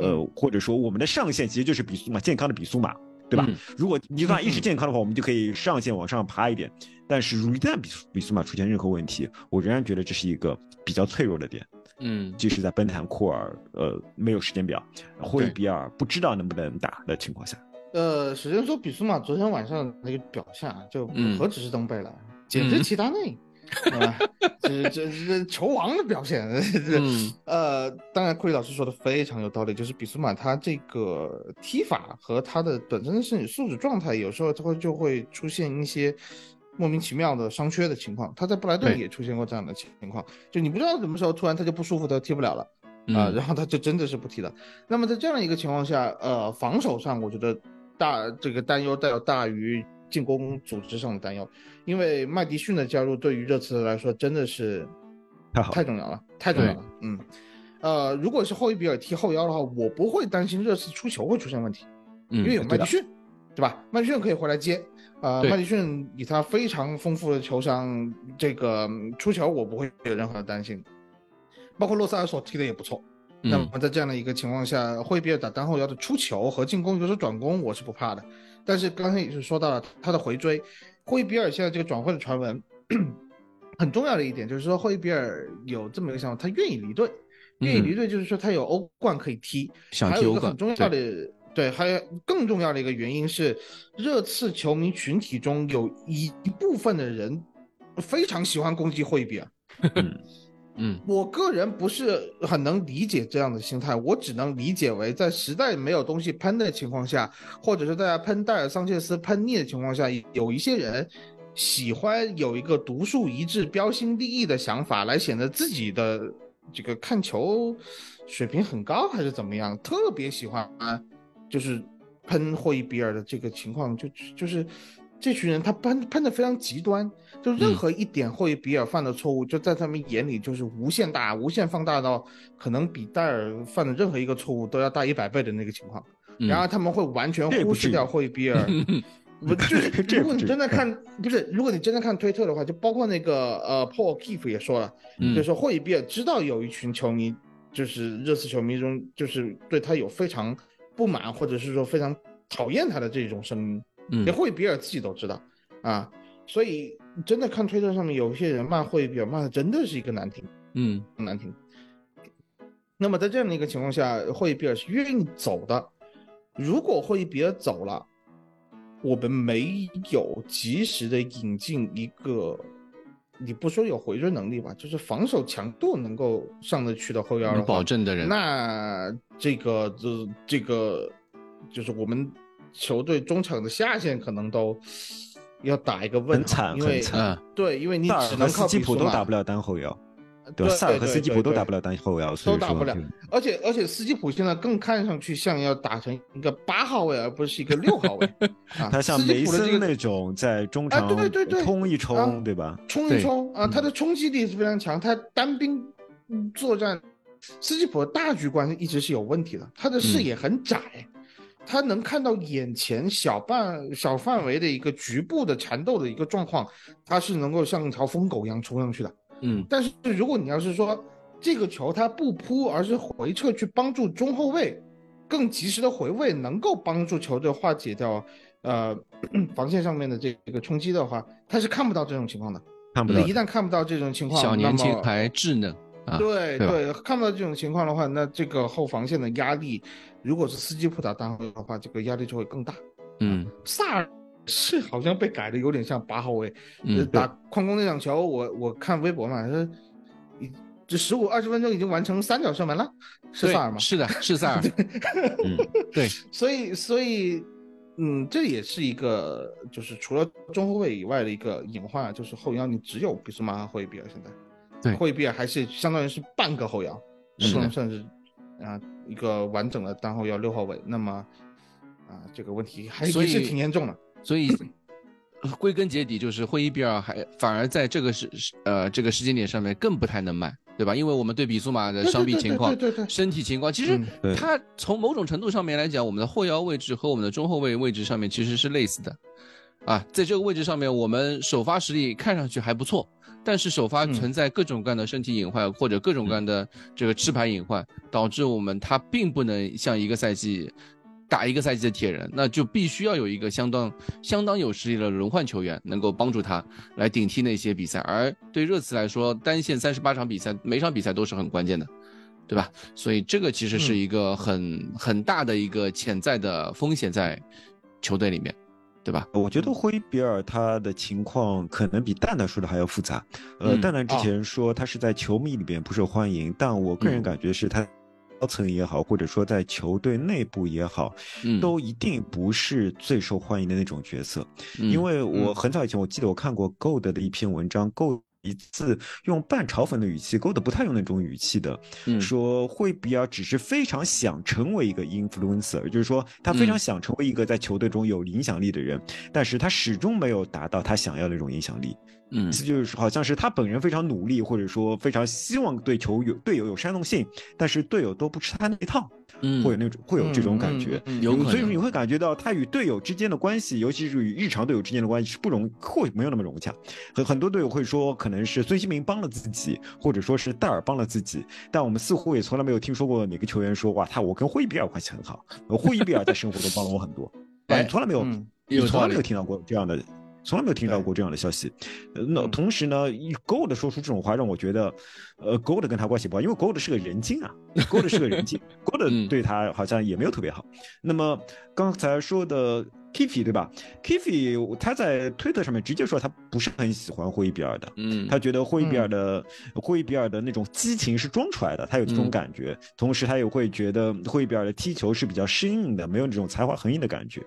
呃，或者说我们的上限其实就是比苏马健康的比苏马，对吧？嗯如果比苏马一直健康的话，我们就可以上线往上爬一点。但是，如一旦比比苏马出现任何问题，我仍然觉得这是一个比较脆弱的点。嗯即使在奔坦库尔呃没有时间表，霍伊比尔不知道能不能打的情况下，呃，首先说比苏马昨天晚上那个表现啊，就嗯何止是登贝莱，简直嗯齐达内，对吧？这这这球王的表现，这嗯呃，当然库里老师说的非常有道理，就是比苏马他这个踢法和他的本身的身体素质状态，有时候他会就会出现一些莫名其妙的伤缺的情况。他在布莱顿也出现过这样的情况，就你不知道什么时候突然他就不舒服，他踢不了了。啊、嗯然后他就真的是不踢了。那么在这样一个情况下，呃，防守上我觉得大这个担忧带有大于进攻组织上的担忧，因为麦迪逊的加入对于热刺来说真的是太好太重要了，太重要了。嗯，呃，如果是霍伊比尔踢后腰的话，我不会担心热刺出球会出现问题，嗯，因为有麦迪逊，对吧？麦迪逊可以回来接。啊、麦迪逊以他非常丰富的球商，这个嗯出球我不会有任何的担心。包括洛萨尔索踢的也不错，那嗯么在这样的一个情况下，霍伊比尔打单后腰的出球和进攻有所转攻，我是不怕的。但是刚才也是说到了他的回追，霍伊比尔现在这个转会的传闻，很重要的一点就是说霍伊比尔有这么一个想法，他愿意离队，愿意离队就是说他有欧冠可以踢，想踢欧冠还有一个很重要的。对，还有更重要的一个原因是，热刺球迷群体中有一一部分的人非常喜欢攻击霍伊比尔。嗯我个人不是很能理解这样的心态，我只能理解为在实在没有东西喷的情况下，或者是大家喷戴尔桑切斯喷腻的情况下，有一些人喜欢有一个独树一帜、标新立异的想法，来显得自己的这个看球水平很高，还是怎么样？特别喜欢就是喷霍伊比尔的这个情况，就就是这群人他喷喷的非常极端，就任何一点霍伊比尔犯的错误，就在他们眼里就是无限大、无限放大到可能比戴尔犯的任何一个错误都要大一百倍的那个情况，嗯。然后他们会完全忽视掉霍伊比尔。不就是如果你真的。看，不是如果你真的看推特的话，就包括那个呃，Paul Keefe 也说了，嗯。就是说霍伊比尔知道有一群球迷，就是热刺球迷中，就是对他有非常不满，或者是说非常讨厌他的这种声音，嗯。连霍伊比尔自己都知道啊。所以真的看推特上面有些人骂霍伊比尔，骂的真的是一个难听，嗯难听。那么在这样的一个情况下，霍伊比尔是愿意走的。如果霍伊比尔走了，我们没有及时的引进一个，你不说有回追能力吧，就是防守强度能够上得去的后腰的能，保证的人，那这个这这个就是我们球队中场的下限可能都要打一个问号，很惨因为很惨。嗯。对，因为你萨尔和只能靠斯基普都打不了单后腰，对吧？萨尔和斯基普都打不了。单后腰，所以说都打不了。而且而且斯基普现在更看上去像要打成一个八号位，而不是一个六号位。啊，他像梅森那种在中啊场对对对。冲一啊冲，对吧？冲一冲啊，嗯他的冲击力是非常强，他单兵嗯作战，斯基普的大局观一直是有问题的，他的视野很窄，他能看到眼前小半小范围的一个局部的缠斗的一个状况，他是能够像一条疯狗一样冲上去的。嗯但是如果你要是说这个球他不扑，而是回撤去帮助中后卫更及时的回位，能够帮助球队化解掉呃 防线上面的这个冲击的话，他是看不到这种情况的。看不到一旦看不到这种情况，小年轻那么还稚嫩啊，对对，看不到这种情况的话，那这个后防线的压力，如果是斯基普打单后卫的话，这个压力就会更大。嗯。萨尔是好像被改的有点像八号位，打矿工那场球，我我看微博嘛，他一这十五二十分钟已经完成三脚射门了，是萨尔吗？是的，是萨尔，嗯，对，所以所以嗯，这也是一个就是除了中后卫以外的一个隐患，就是后腰你只有比苏马和霍伊比尔现在，对。霍伊比尔还是相当于是半个后腰，是的。不能算是啊一个完整的单后腰六号位，那么啊这个问题还也是挺严重的。所以归根结底就是会伊比尔还反而在这个时呃这个时间点上面更不太能卖，对吧？因为我们对比苏马的伤病情况、对对对对身体情况，其实他从某种程度上面来讲，我们的后腰位置和我们的中后卫位置上面其实是类似的，啊，在这个位置上面，我们首发实力看上去还不错，但是首发嗯存在各种各样的身体隐患或者各种各样的这个吃牌隐患，导致我们他并不能像一个赛季打一个赛季的铁人，那就必须要有一个相当相当有实力的轮换球员能够帮助他来顶替那些比赛。而对热刺来说，单线三十八场比赛，每场比赛都是很关键的，对吧？所以这个其实是一个很、很大的一个潜在的风险在球队里面，对吧？我觉得霍伊比尔他的情况可能比蛋蛋说的还要复杂。呃，嗯蛋蛋之前说他是在球迷里边不受欢迎，但我个人嗯感觉是他高层也好，或者说在球队内部也好，嗯都一定不是最受欢迎的那种角色。嗯因为我嗯很早以前我记得我看过 Gold 的一篇文章，Gold 一次用半嘲讽的语气，Gold 不太用那种语气的，嗯说惠比尔只是非常想成为一个 influencer，就是说他非常嗯想成为一个在球队中有影响力的人，但是他始终没有达到他想要的那种影响力。嗯意思就是好像是他本人非常努力，或者说非常希望对球有队友有煽动性，但是队友都不吃他那一套，嗯会有那种会有这种感觉。嗯嗯嗯有所以说你会感觉到他与队友之间的关系，尤其是与日常队友之间的关系是不容或没有那么融洽。很很多队友会说，可能是孙兴民帮了自己，或者说是戴尔帮了自己，但我们似乎也从来没有听说过哪个球员说，哇，他我跟霍伊比尔关系很好，呃霍伊比尔在生活中帮了我很多，哎从来没有，嗯你从来没有听到过这样的。从来没有听到过这样的消息，呃那嗯。同时呢，Gold 说出这种话，让我觉得，呃，Gold 跟他关系不好，因为 Gold 是个人精啊，Gold 是个人精嗯，Gold 对他好像也没有特别好。那么刚才说的 Kiffy 对吧？Kiffy 他在推特上面直接说他不是很喜欢霍伊比尔的，嗯他觉得霍伊比尔的、霍伊比尔的那种激情是装出来的，他有这种嗯感觉。同时，他也会觉得霍伊比尔的踢球是比较生硬的，没有那种才华横溢的感觉。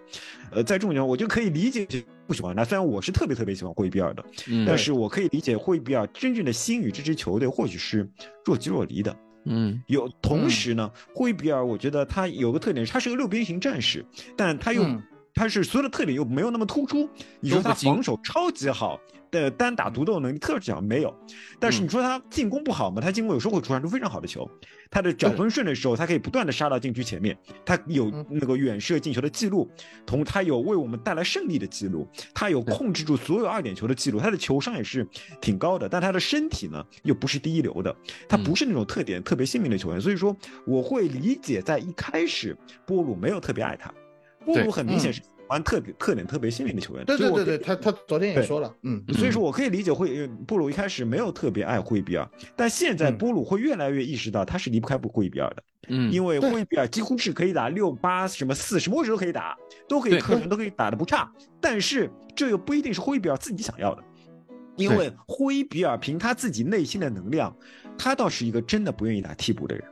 呃，在这种情况，我就可以理解不喜欢他。虽然我是特别特别喜欢霍伊比尔的，嗯但是我可以理解霍伊比尔真正的心与这支球队或许是若即若离的。嗯有同时呢，霍伊比尔我觉得他有个特点，他是个六边形战士，但他又、嗯他是所有的特点又没有那么突出。你说他防守超级好的单打独斗能力特别强没有，但是嗯。你说他进攻不好吗？他进攻有时候会传出非常好的球，他的脚跟顺的时候，他可以不断的杀到禁区前面，他有嗯。那个远射进球的记录，同他有为我们带来胜利的记录，他有控制住所有二点球的记录，他的球商也是挺高的，但他的身体呢又不是第一流的，他嗯。不是那种特点特别鲜明的球员，所以说我会理解在一开始波鲁没有特别爱他，波鲁很明显嗯。是喜欢特别特点特别鲜明的球员，对对对对，他他昨天也说了，嗯，所以说我可以理解会布鲁一开始没有特别爱霍伊比尔，但现在嗯。波鲁会越来越意识到他是离不开霍伊比尔的，嗯，因为对。霍伊比尔几乎是可以打六八什么四什么位置都可以打，都可以对。客人都可以打的不差，但是这又不一定是霍伊比尔自己想要的，因为霍伊比尔凭他自己内心的能量，他倒是一个真的不愿意打替补的人。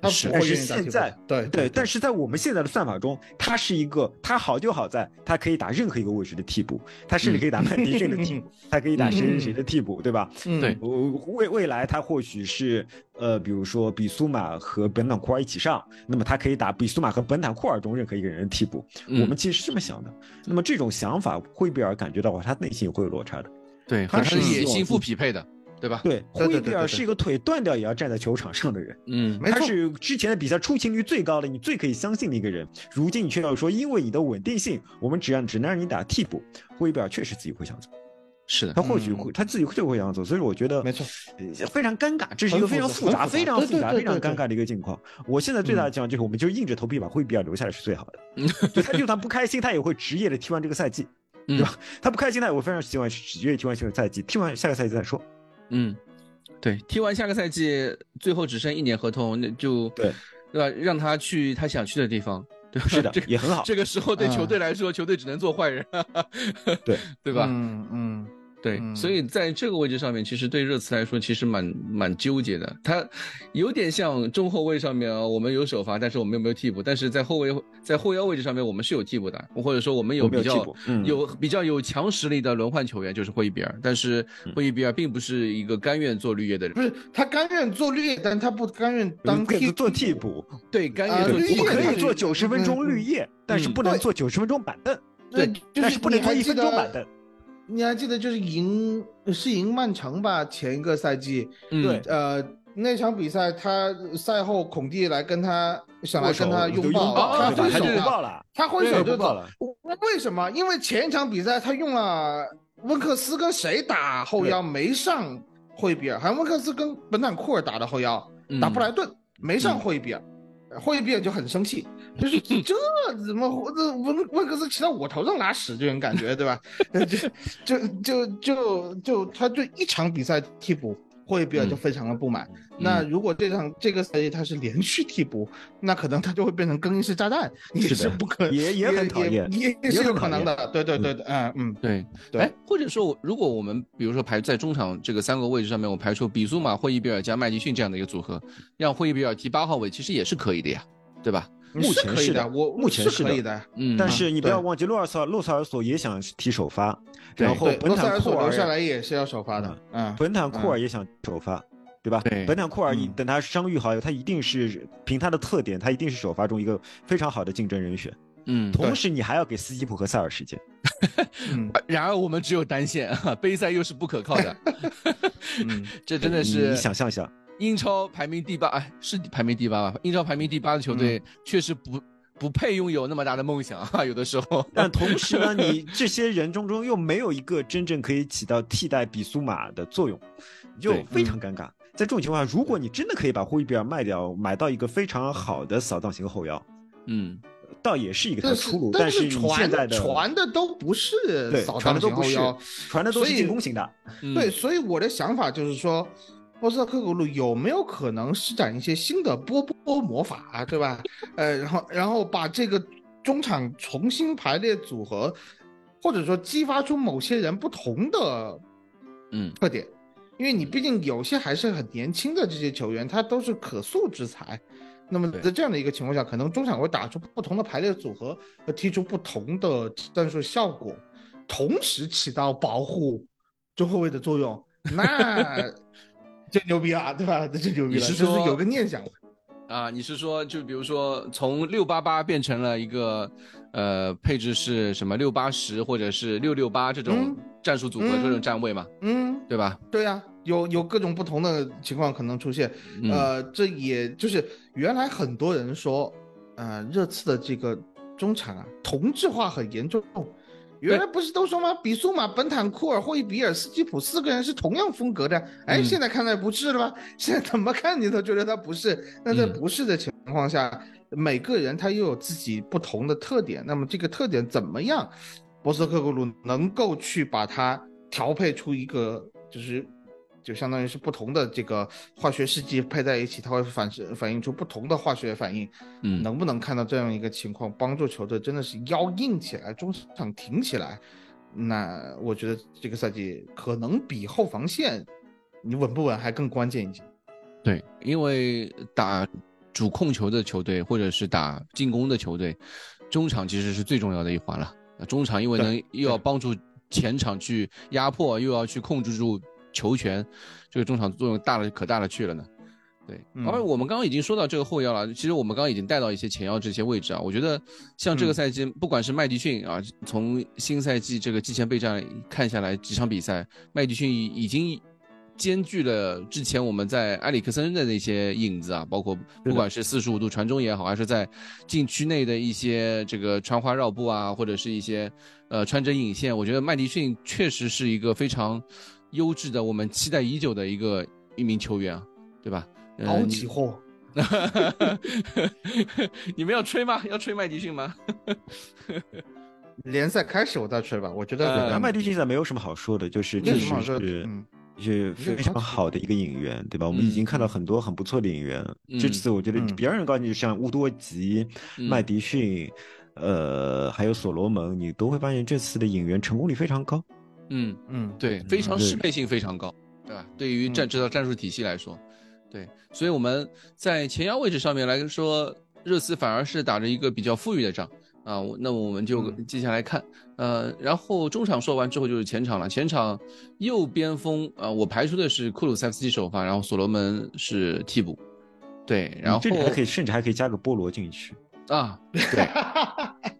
他是但是现在的对对，但是在我们现在的算法中，他是一个，他好就好在，他可以打任何一个位置的替补，他甚至可以打曼迪逊的替补，他可以打谁谁谁的替补，对吧？嗯对呃未未来他或许是呃，比如说比苏马和本坦库尔一起上，那么他可以打比苏马和本坦库尔中任何一个人的替补。嗯我们其实是这么想的。那么这种想法，霍伊比尔感觉到话，他内心也会有落差的。对，他是野心不匹配的，对吧？对，霍伊比对对对对尔是一个腿断掉也要站在球场上的人。嗯没错，他是之前的比赛出勤率最高的，你最可以相信的一个人。如今你却要说，因为你的稳定性，我们只让只能让你打替补。霍伊比尔确实自己会想走，是的他，或许嗯会、他自己就会想走，所以我觉得没错，呃非常尴尬，这是一个非常复杂、非常复杂、非常尴尬的一个境况。我现在最大的情况就是，我们就硬着头皮把霍伊比尔留下来是最好的。就他就算不开心，他也会职业的踢完这个赛季，嗯对吧？他不开心，他也会非常喜欢职业踢完这个赛季，踢完下个赛季再说。嗯，对，踢完下个赛季，最后只剩一年合同，那就对对吧？让他去他想去的地方，对吧？是的这，个也很好。这个时候对嗯球队来说，球队只能做坏人，对对吧？嗯嗯，对，嗯所以在这个位置上面，其实对热刺来说，其实蛮蛮纠结的。他有点像中后卫上面啊，我们有首发，但是我们又没有替补；但是在后卫在后腰位置上面，我们是有替补的，或者说我们有比较有比较有强实力的轮换球员，就是霍伊比尔。但是嗯霍伊比尔并不是一个甘愿做绿叶的人，不是他甘愿做绿叶，但他不甘愿当替做替，补，对，甘啊愿做绿叶我们可以做九十分钟绿叶，但是不能对做九十分钟板凳，对，就是但是不能做一分钟板凳。你还记得就是赢是赢曼城吧？前一个赛季，嗯。对。呃，那场比赛他赛后孔蒂来跟他想来跟他拥抱，他挥手了。他挥手就走。了。为什么？因为前一场比赛他用了温克斯跟谁打后腰？没上霍伊比尔，好像温克斯跟本坦库尔打的后腰，嗯。打布莱顿没上霍伊比尔。霍伊比尔就很生气，就是 这怎么这温温克斯骑到我头上拉屎这种感觉，对吧？就就就就就他就一场比赛替补霍伊比尔就非常的不满。那如果这场这个赛季他是连续替补，那可能他就会变成更衣室炸弹，也是不可也也很讨厌也也是有可能的。对对对对，嗯嗯，对对哎，或者说，如果我们比如说排在中场这个三个位置上面，我排除比苏马、霍伊比尔加麦迪逊这样的一个组合，让霍伊比尔踢八号位，其实也是可以的呀，对吧？目是可以前是的我目前是可以的。嗯，但是你不要忘记，洛尔索洛塞尔索也想踢首发，然后本坦库尔索留下来也是要首发的。嗯，本坦库尔也想首发，对吧？对本坦库尔一嗯等他伤愈好以后，他一定是凭他的特点，他一定是首发中一个非常好的竞争人选。嗯，同时，你还要给斯基普和塞尔时间。嗯然而我们只有单线，杯赛又是不可靠的，嗯，这真的你是你想象一下，英超排名第八，哎，是排名第八吧？英超排名第八的球队确实不不配拥有那么大的梦想啊，有的时候。但同时呢，你这些人中中又没有一个真正可以起到替代比苏马的作用，你 就非常尴尬。在这种情况下，如果你真的可以把霍伊比尔卖掉，买到一个非常好的扫荡型后腰，嗯，倒也是一个他的出路。但但是你现传在的传的都不是对扫荡传的都不是型后腰，传的都是进攻型的，嗯对，，所以我的想法就是说，波斯特克格鲁有没有可能施展一些新的波波魔法，对吧？呃，然后然后把这个中场重新排列组合，或者说激发出某些人不同的嗯特点，因为你毕竟有些还是很年轻的这些球员，他都是可塑之才。那么在这样的一个情况下，可能中场会打出不同的排列组合，和踢出不同的战术效果，同时起到保护中后卫的作用。那这牛逼了，对吧？这就牛逼了，你是说就是有个念想。啊，你是说就比如说从六八八变成了一个呃配置是什么六八十或者是六六八这种嗯战术组合、嗯这种站位嘛，嗯，对吧？对呀、有有各种不同的情况可能出现。嗯呃，这也就是原来很多人说，呃，热刺的这个中场啊，同质化很严重。原来不是都说吗？比苏马、本坦库尔、霍伊比尔、斯基普四个人是同样风格的。哎，嗯现在看来不是了吧？现在怎么看你都觉得他不是。那在嗯不是的情况下，每个人他又有自己不同的特点。那么这个特点怎么样？博斯克格鲁能够去把它调配出一个，就是就相当于是不同的这个化学试剂配在一起，它会反射反映出不同的化学反应。嗯，能不能看到这样一个情况，帮助球队真的是腰硬起来，中场挺起来？那我觉得这个赛季可能比后防线你稳不稳还更关键一些。对，因为打主控球的球队或者是打进攻的球队，中场其实是最重要的一环了。那中场因为能又要帮助前场去压迫，又要去控制住球权，这个中场作用大了可大了去了呢。对，嗯而我们刚刚已经说到这个后腰了，其实我们刚刚已经带到一些前腰这些位置啊。我觉得像这个嗯赛季，不管是麦迪逊啊，从新赛季这个季前备战看下来几场比赛，麦迪逊已已经兼具了之前我们在埃里克森的那些影子啊，包括不管是四十五度传中也好，还是在禁区内的一些这个穿花绕步啊，或者是一些呃穿针引线，我觉得麦迪逊确实是一个非常优质的，我们期待已久的一个一名球员啊，对吧？呃好你几货，你们要吹吗？要吹麦迪逊吗？联赛开始我再吹吧，我觉得呃麦迪逊现在没有什么好说的，就是确实没有什么好说的是嗯是非常好的一个引援，对吧？我们已经看到很多很不错的引援。嗯这次我觉得嗯比较让人高兴，像乌多吉、嗯麦迪逊，呃，还有所罗门，你都会发现这次的引援成功率非常高。嗯，嗯，对，非常适配性非常高，对吧？对于战嗯这套战术体系来说，对，所以我们在前腰位置上面来说，热刺反而是打着一个比较富裕的仗啊。我那我们就嗯接下来看，呃，然后中场说完之后就是前场了。前场右边锋，呃，我排除的是库鲁塞夫斯基首发，然后所罗门是替补，对，然后这里还可以，甚至还可以加个波罗进去。啊，对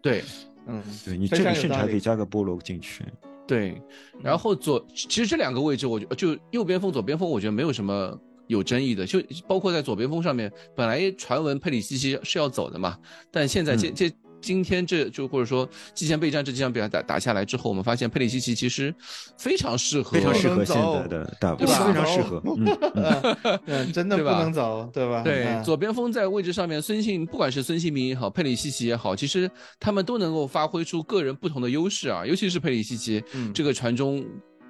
对。嗯，对你这里甚至还可以加个波罗进去。对，然后左其实这两个位置，我觉就右边锋、左边锋，我觉得没有什么有争议的，就包括在左边锋上面，本来传闻佩里西奇是要走的嘛，但现在这嗯。这。今天这就或者说季前备战这几场比赛打打下来之后，我们发现佩里西奇其实非常适合，非常适合现在的大对吧非常适合。嗯 真的不对吧能走，对吧？对，嗯左边锋在位置上面，孙兴不管是孙兴民也好，佩里西奇也好，其实他们都能够发挥出个人不同的优势啊。尤其是佩里西奇，嗯这个传中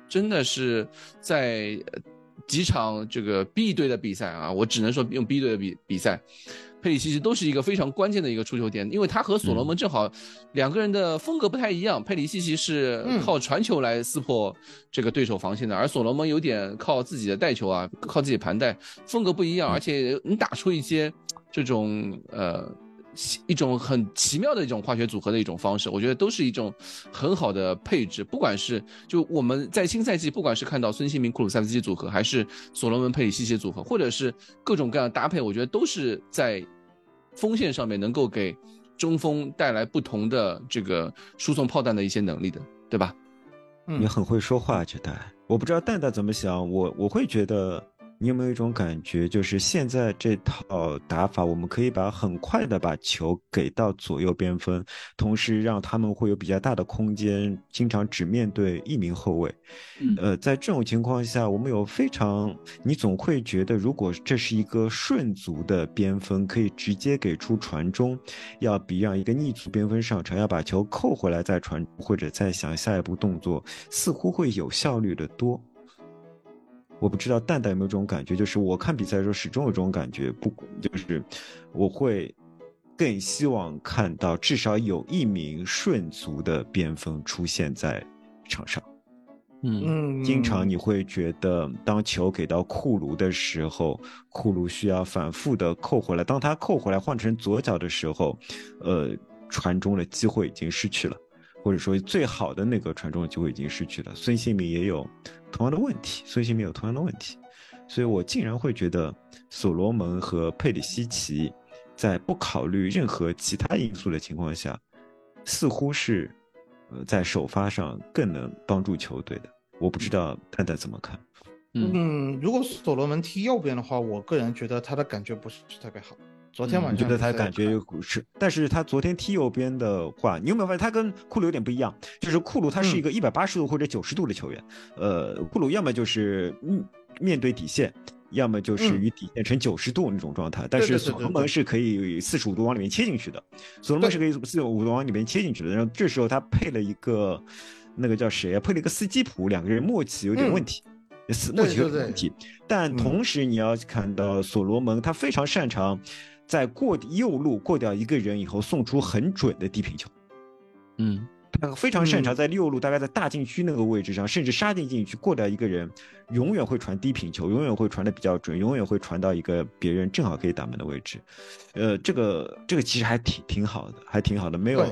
真的是在呃几场这个 B 队的比赛啊，我只能说用 B 队的比比赛，佩里西奇都是一个非常关键的一个出球点，因为他和所罗门正好两个人的风格不太一样，佩里西奇是嗯靠传球来撕破这个对手防线的，而所罗门有点靠自己的带球啊，靠自己盘带，风格不一样，而且能打出一些这种呃。一种很奇妙的一种化学组合的一种方式，我觉得都是一种很好的配置。不管是就我们在新赛季，不管是看到孙兴民、库鲁塞夫斯基组合，还是所罗门、佩里西奇组合，或者是各种各样的搭配，我觉得都是在锋线上面能够给中锋带来不同的这个输送炮弹的一些能力的，对吧？嗯你很会说话，觉得。我不知道蛋蛋怎么想，我我会觉得，你有没有一种感觉，就是现在这套打法，我们可以把很快的把球给到左右边锋，同时让他们会有比较大的空间，经常只面对一名后卫。嗯呃，在这种情况下，我们有非常，你总会觉得，如果这是一个顺足的边锋，可以直接给出传中，要比让一个逆足边锋上场，要把球扣回来再传，或者再想下一步动作，似乎会有效率的多。我不知道蛋蛋有没有这种感觉，就是我看比赛的时候始终有这种感觉，不就是我会更希望看到至少有一名顺足的边锋出现在场上。嗯嗯，经常你会觉得，当球给到库卢的时候，库卢需要反复的扣回来。当他扣回来换成左脚的时候，呃，传中的机会已经失去了，或者说最好的那个传中的机会已经失去了。孙兴民也有同样的问题，孙兴民有同样的问题。所以我竟然会觉得所罗门和佩里西奇在不考虑任何其他因素的情况下，似乎是呃在首发上更能帮助球队的。我不知道蛋蛋怎么看。嗯嗯，如果所罗门踢右边的话，我个人觉得他的感觉不是特别好。昨天晚上我觉得他感觉是，但是他昨天踢右边的话，你有没有发现他跟库鲁有点不一样？就是库鲁他是一嗯个一百八十度或者九十度的球员，呃，库鲁要么就是嗯面对底线，要么就是嗯与底线成九十度那种状态。但是所罗门是可以四十五度往里面切进去的，所罗门是可以四十五度往里面切进去的。然后这时候他配了一个那个叫谁啊？配了一个斯基普，两个人默契有点嗯问题。是默契有问题，但嗯同时你要看到所罗门，他非常擅长在过右路过掉一个人以后送出很准的低平球，嗯他非常擅长嗯在右路大概在大禁区那个位置上，甚至杀进禁区过掉一个人，永远会传低平球，永远会传的比较准，永远会传到一个别人正好可以打门的位置。呃，这个这个其实还挺挺好的，还挺好的，没有，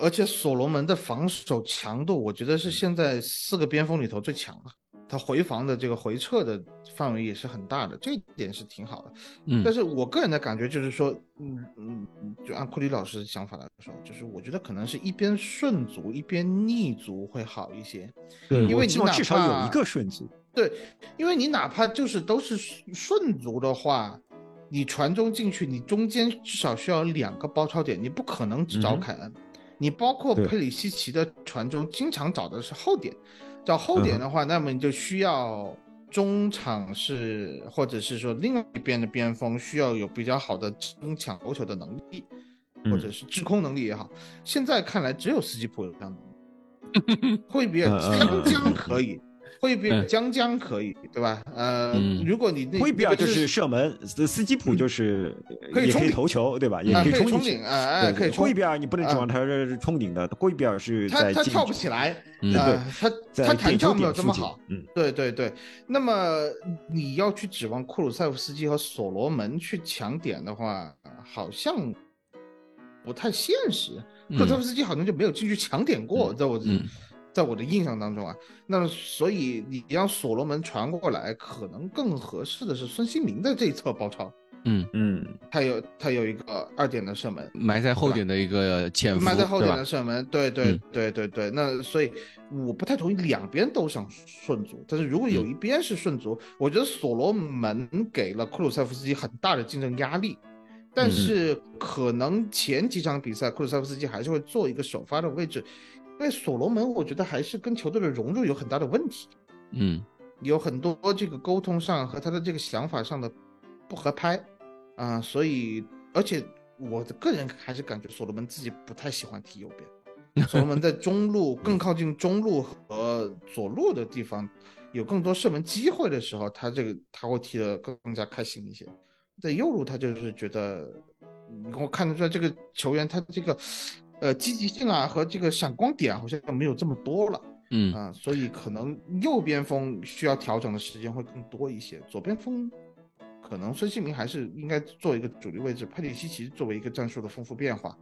而且所罗门的防守强度，我觉得是现在四个边锋里头最强的。他回防的这个回撤的范围也是很大的，这一点是挺好的。嗯但是我个人的感觉就是说，嗯嗯，就按库里老师的想法来说，就是我觉得可能是一边顺足一边逆足会好一些。对，我因为你至少有一个顺足。对，因为你哪怕就是都是顺顺足的话，你传中进去，你中间至少需要两个包抄点，你不可能只找凯恩。你包括佩里西奇的传中，经常找的是后点，找后点的话，那么你就需要中场是，或者是说另外一边的边锋需要有比较好的争抢头球的能力，或嗯者是制空能力也好。现在看来只有斯基普有这样的能力，会比尔嗯嗯江嗯江可以。会比尔嗯江江可以，对吧？呃，嗯如果你那灰比尔就是射门，斯斯基普就是可以可以冲顶投球，对吧？也啊，可以冲冲进去顶，。哎可以冲灰。比尔你不能指望啊他是冲顶的，灰比尔是在他他跳不起来，嗯啊，他他弹跳没有这么好。嗯，对对对，那么你要去指望库鲁塞夫斯基和所罗门去抢点的话，好像不太现实。库鲁塞夫斯基好像就没有进去抢点过，在我嗯在我的印象当中啊，那么所以你让所罗门传过来，可能更合适的是孙兴民的这一侧包抄，嗯，嗯，他有他有一个二点的射门，埋在后点的一个潜伏，埋在后点的射门，对对嗯。对对对。那所以我不太同意两边都想顺足，但是如果有一边是顺足，我觉得所罗门给了库鲁塞夫斯基很大的竞争压力。但是可能前几场比赛，库鲁塞夫斯基还是会做一个首发的位置，因为所罗门我觉得还是跟球队的融入有很大的问题，嗯有很多这个沟通上和他的这个想法上的不合拍啊、所以而且我的个人还是感觉所罗门自己不太喜欢踢右边，所罗门在中路更靠近中路和左路的地方有更多射门机会的时候，他这个他会踢得更加开心一些。在右路，他就是觉得，你给我看得出来这个球员他这个，呃，积极性啊和这个闪光点好像没有这么多了。嗯。啊，所以可能右边锋需要调整的时间会更多一些，左边锋可能孙兴民还是应该做一个主力位置，佩里西奇作为一个战术的丰富变化，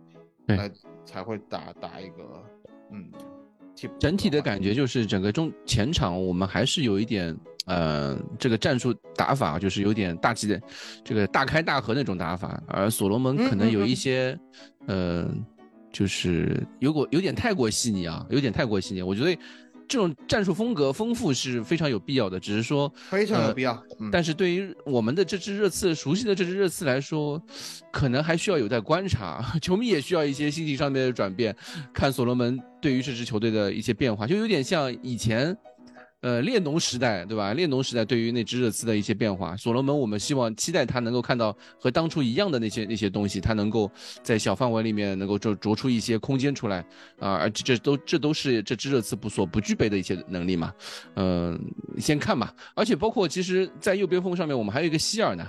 对。来才会打打一个嗯，整体的感觉就是整个中前场我们还是有一点呃这个战术打法就是有点大气的这个大开大合那种打法，而所罗门可能有一些呃就是有过有点太过细腻啊，有点太过细腻，我觉得。这种战术风格丰富是非常有必要的，只是说非常有呃必要。嗯，但是对于我们的这支热刺熟悉的这支热刺来说，可能还需要有待观察。球迷也需要一些心情上面的转变，看所罗门对于这支球队的一些变化，就有点像以前，呃，列侬时代，对吧？列侬时代对于那只热刺的一些变化，所罗门我们希望期待他能够看到和当初一样的那些那些东西，他能够在小范围里面能够就啄出一些空间出来啊，而这这都这都是这只热刺不所不具备的一些能力嘛。嗯、先看吧。而且包括其实，在右边锋上面，我们还有一个希尔呢，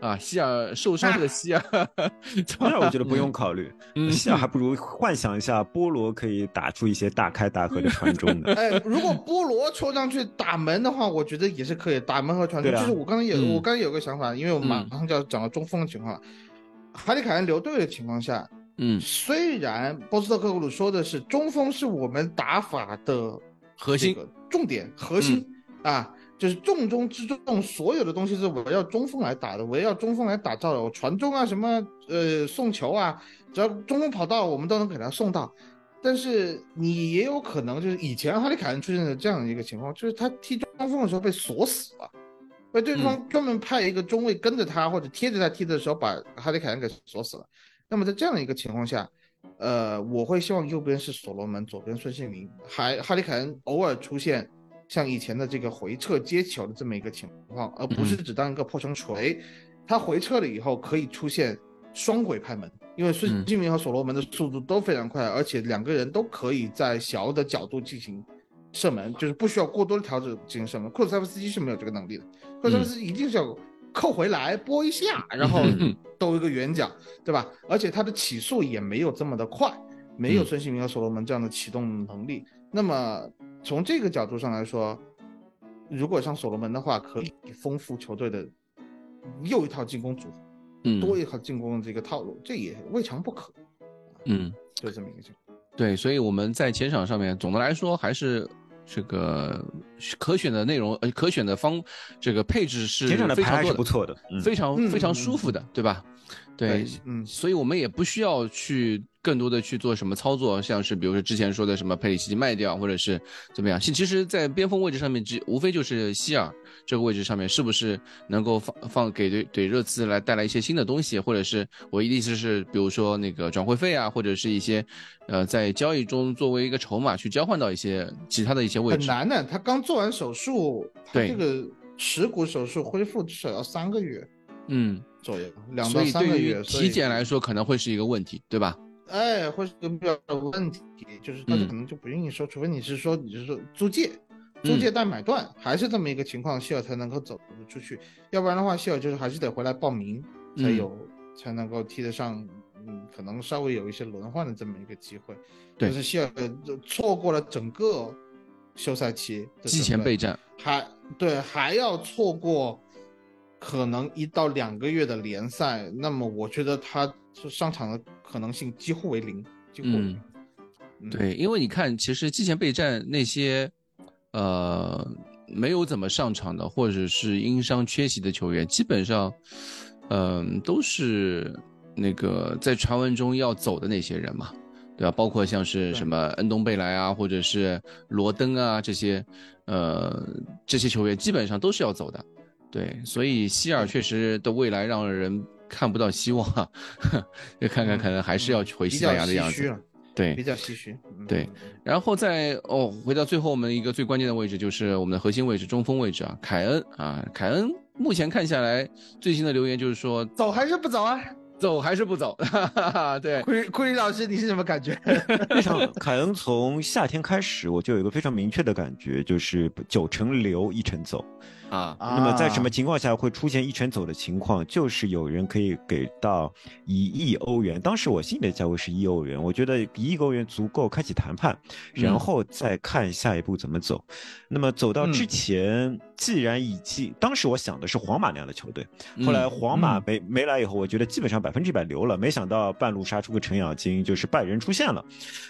啊，希尔受伤的希尔，当然我觉得不用考虑，嗯希尔还不如幻想一下波罗可以打出一些大开大合的传中呢。哎，如果波罗抽上去打门的话，我觉得也是可以打门和传中。啊就是我刚才有，嗯我刚才有个想法，因为我马嗯上就要讲到中锋的情况了。哈里凯恩留队的情况下，嗯，虽然波斯特克鲁说的是中锋是我们打法的核心重点核心、啊，就是重中之重，所有的东西是围绕中锋来打的，围绕中锋来打造的。我传中啊，什么呃送球啊，只要中锋跑到，我们都能给他送到。但是你也有可能就是以前哈利凯恩出现的这样的一个情况，就是他踢中锋的时候被锁死了，被对方专门派一个中卫跟着他或者贴着他踢的时候，把哈利凯恩给锁死了。那么在这样的一个情况下，呃，我会希望右边是所罗门，左边孙兴民，还哈利凯恩偶尔出现。像以前的这个回撤接球的这么一个情况，而不是只当一个破城锤。他回撤了以后可以出现双轨拍门，因为孙兴民和所罗门的速度都非常快，而且两个人都可以在小的角度进行射门，就是不需要过多的调整进行射门。库兹塞夫斯基是没有这个能力的，库兹塞夫斯基一定是要扣回来拨一下，然后兜一个圆角，对吧？而且他的起速也没有这么的快，没有孙兴民和所罗门这样的启动能力。那么。从这个角度上来说，如果像所罗门的话，可以丰富球队的又一套进攻组合，嗯，多一套进攻的这个套路，这也未尝不可。嗯，就这么一个情况。对，所以我们在前场上面，总的来说还是这个可选的内容，呃，可选的方，这个配置是前场的牌是不错的，非常非常舒服的，对吧？对，嗯，所以我们也不需要去。更多的去做什么操作，像是比如说之前说的什么佩里西奇卖掉，或者是怎么样？其其实，在边锋位置上面，只无非就是希尔这个位置上面，是不是能够放放给对对热刺来带来一些新的东西，或者是我的意思是，比如说那个转会费啊，或者是一些呃在交易中作为一个筹码去交换到一些其他的一些位置。很难的，他刚做完手术，对这个耻骨手术恢复至少要三个月，嗯左右，两到三个月。体检来说可能会是一个问题，对吧？哎，或是个比较问题，就是大家可能就不愿意收，除非你是说你是说租借，租借带买断，还是这么一个情况，希尔才能够走得出去，要不然的话，希尔就是还是得回来报名才有，才能够踢得上，嗯，可能稍微有一些轮换的这么一个机会。但是希尔错过了整个休赛期，季前备战，还对还要错过可能一到两个月的联赛，那么我觉得他上场的。可能性几乎为零，几乎嗯，对，因为你看，其实季前备战那些，呃，没有怎么上场的，或者是因伤缺席的球员，基本上，嗯，都是那个在传闻中要走的那些人嘛，对吧？包括像是什么恩东贝莱啊，或者是罗登啊这些，呃，这些球员基本上都是要走的，对，所以希尔确实的未来让人。看不到希望，就看看可能还是要回西班牙的样子。对，比较唏嘘。对，然后再哦，回到最后我们一个最关键的位置，就是我们的核心位置，中锋位置啊，凯恩啊，凯恩目前看下来，最新的留言就是说，走还是不走啊？走还是不走？对，库库里老师，你是什么感觉？非常，凯恩从夏天开始，我就有一个非常明确的感觉，就是九成留，一成走。啊，那么在什么情况下会出现一拳走的情况？就是有人可以给到一亿欧元，当时我心里的价位是一欧元，我觉得一亿欧元足够开启谈判，然后再看下一步怎么走。那么走到之前，既然已经，当时我想的是皇马那样的球队，后来皇马没没来以后，我觉得基本上百分之一百留了，没想到半路杀出个程咬金，就是拜仁出现了。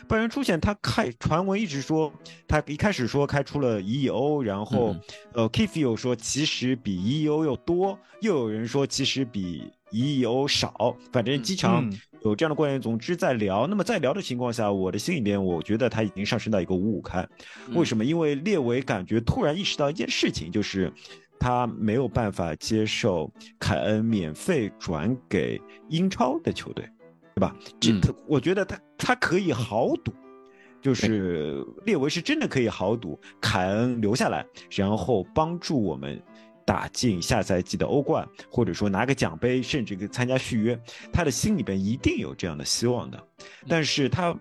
拜仁出现，他开传闻一直说他一开始说开出了一亿欧，然后呃 k i f i 又说。其实比一亿欧又多，又有人说其实比一亿欧少，反正机场有这样的官员。总之在聊，那么在聊的情况下，我的心里边我觉得他已经上升到一个五五开。为什么？因为列维感觉突然意识到一件事情，就是他没有办法接受凯恩免费转给英超的球队，对吧？这他我觉得他他可以豪赌。就是列维是真的可以豪赌凯恩留下来，然后帮助我们打进下赛季的欧冠，或者说拿个奖杯，甚至参加续约。他的心里边一定有这样的希望的，但是他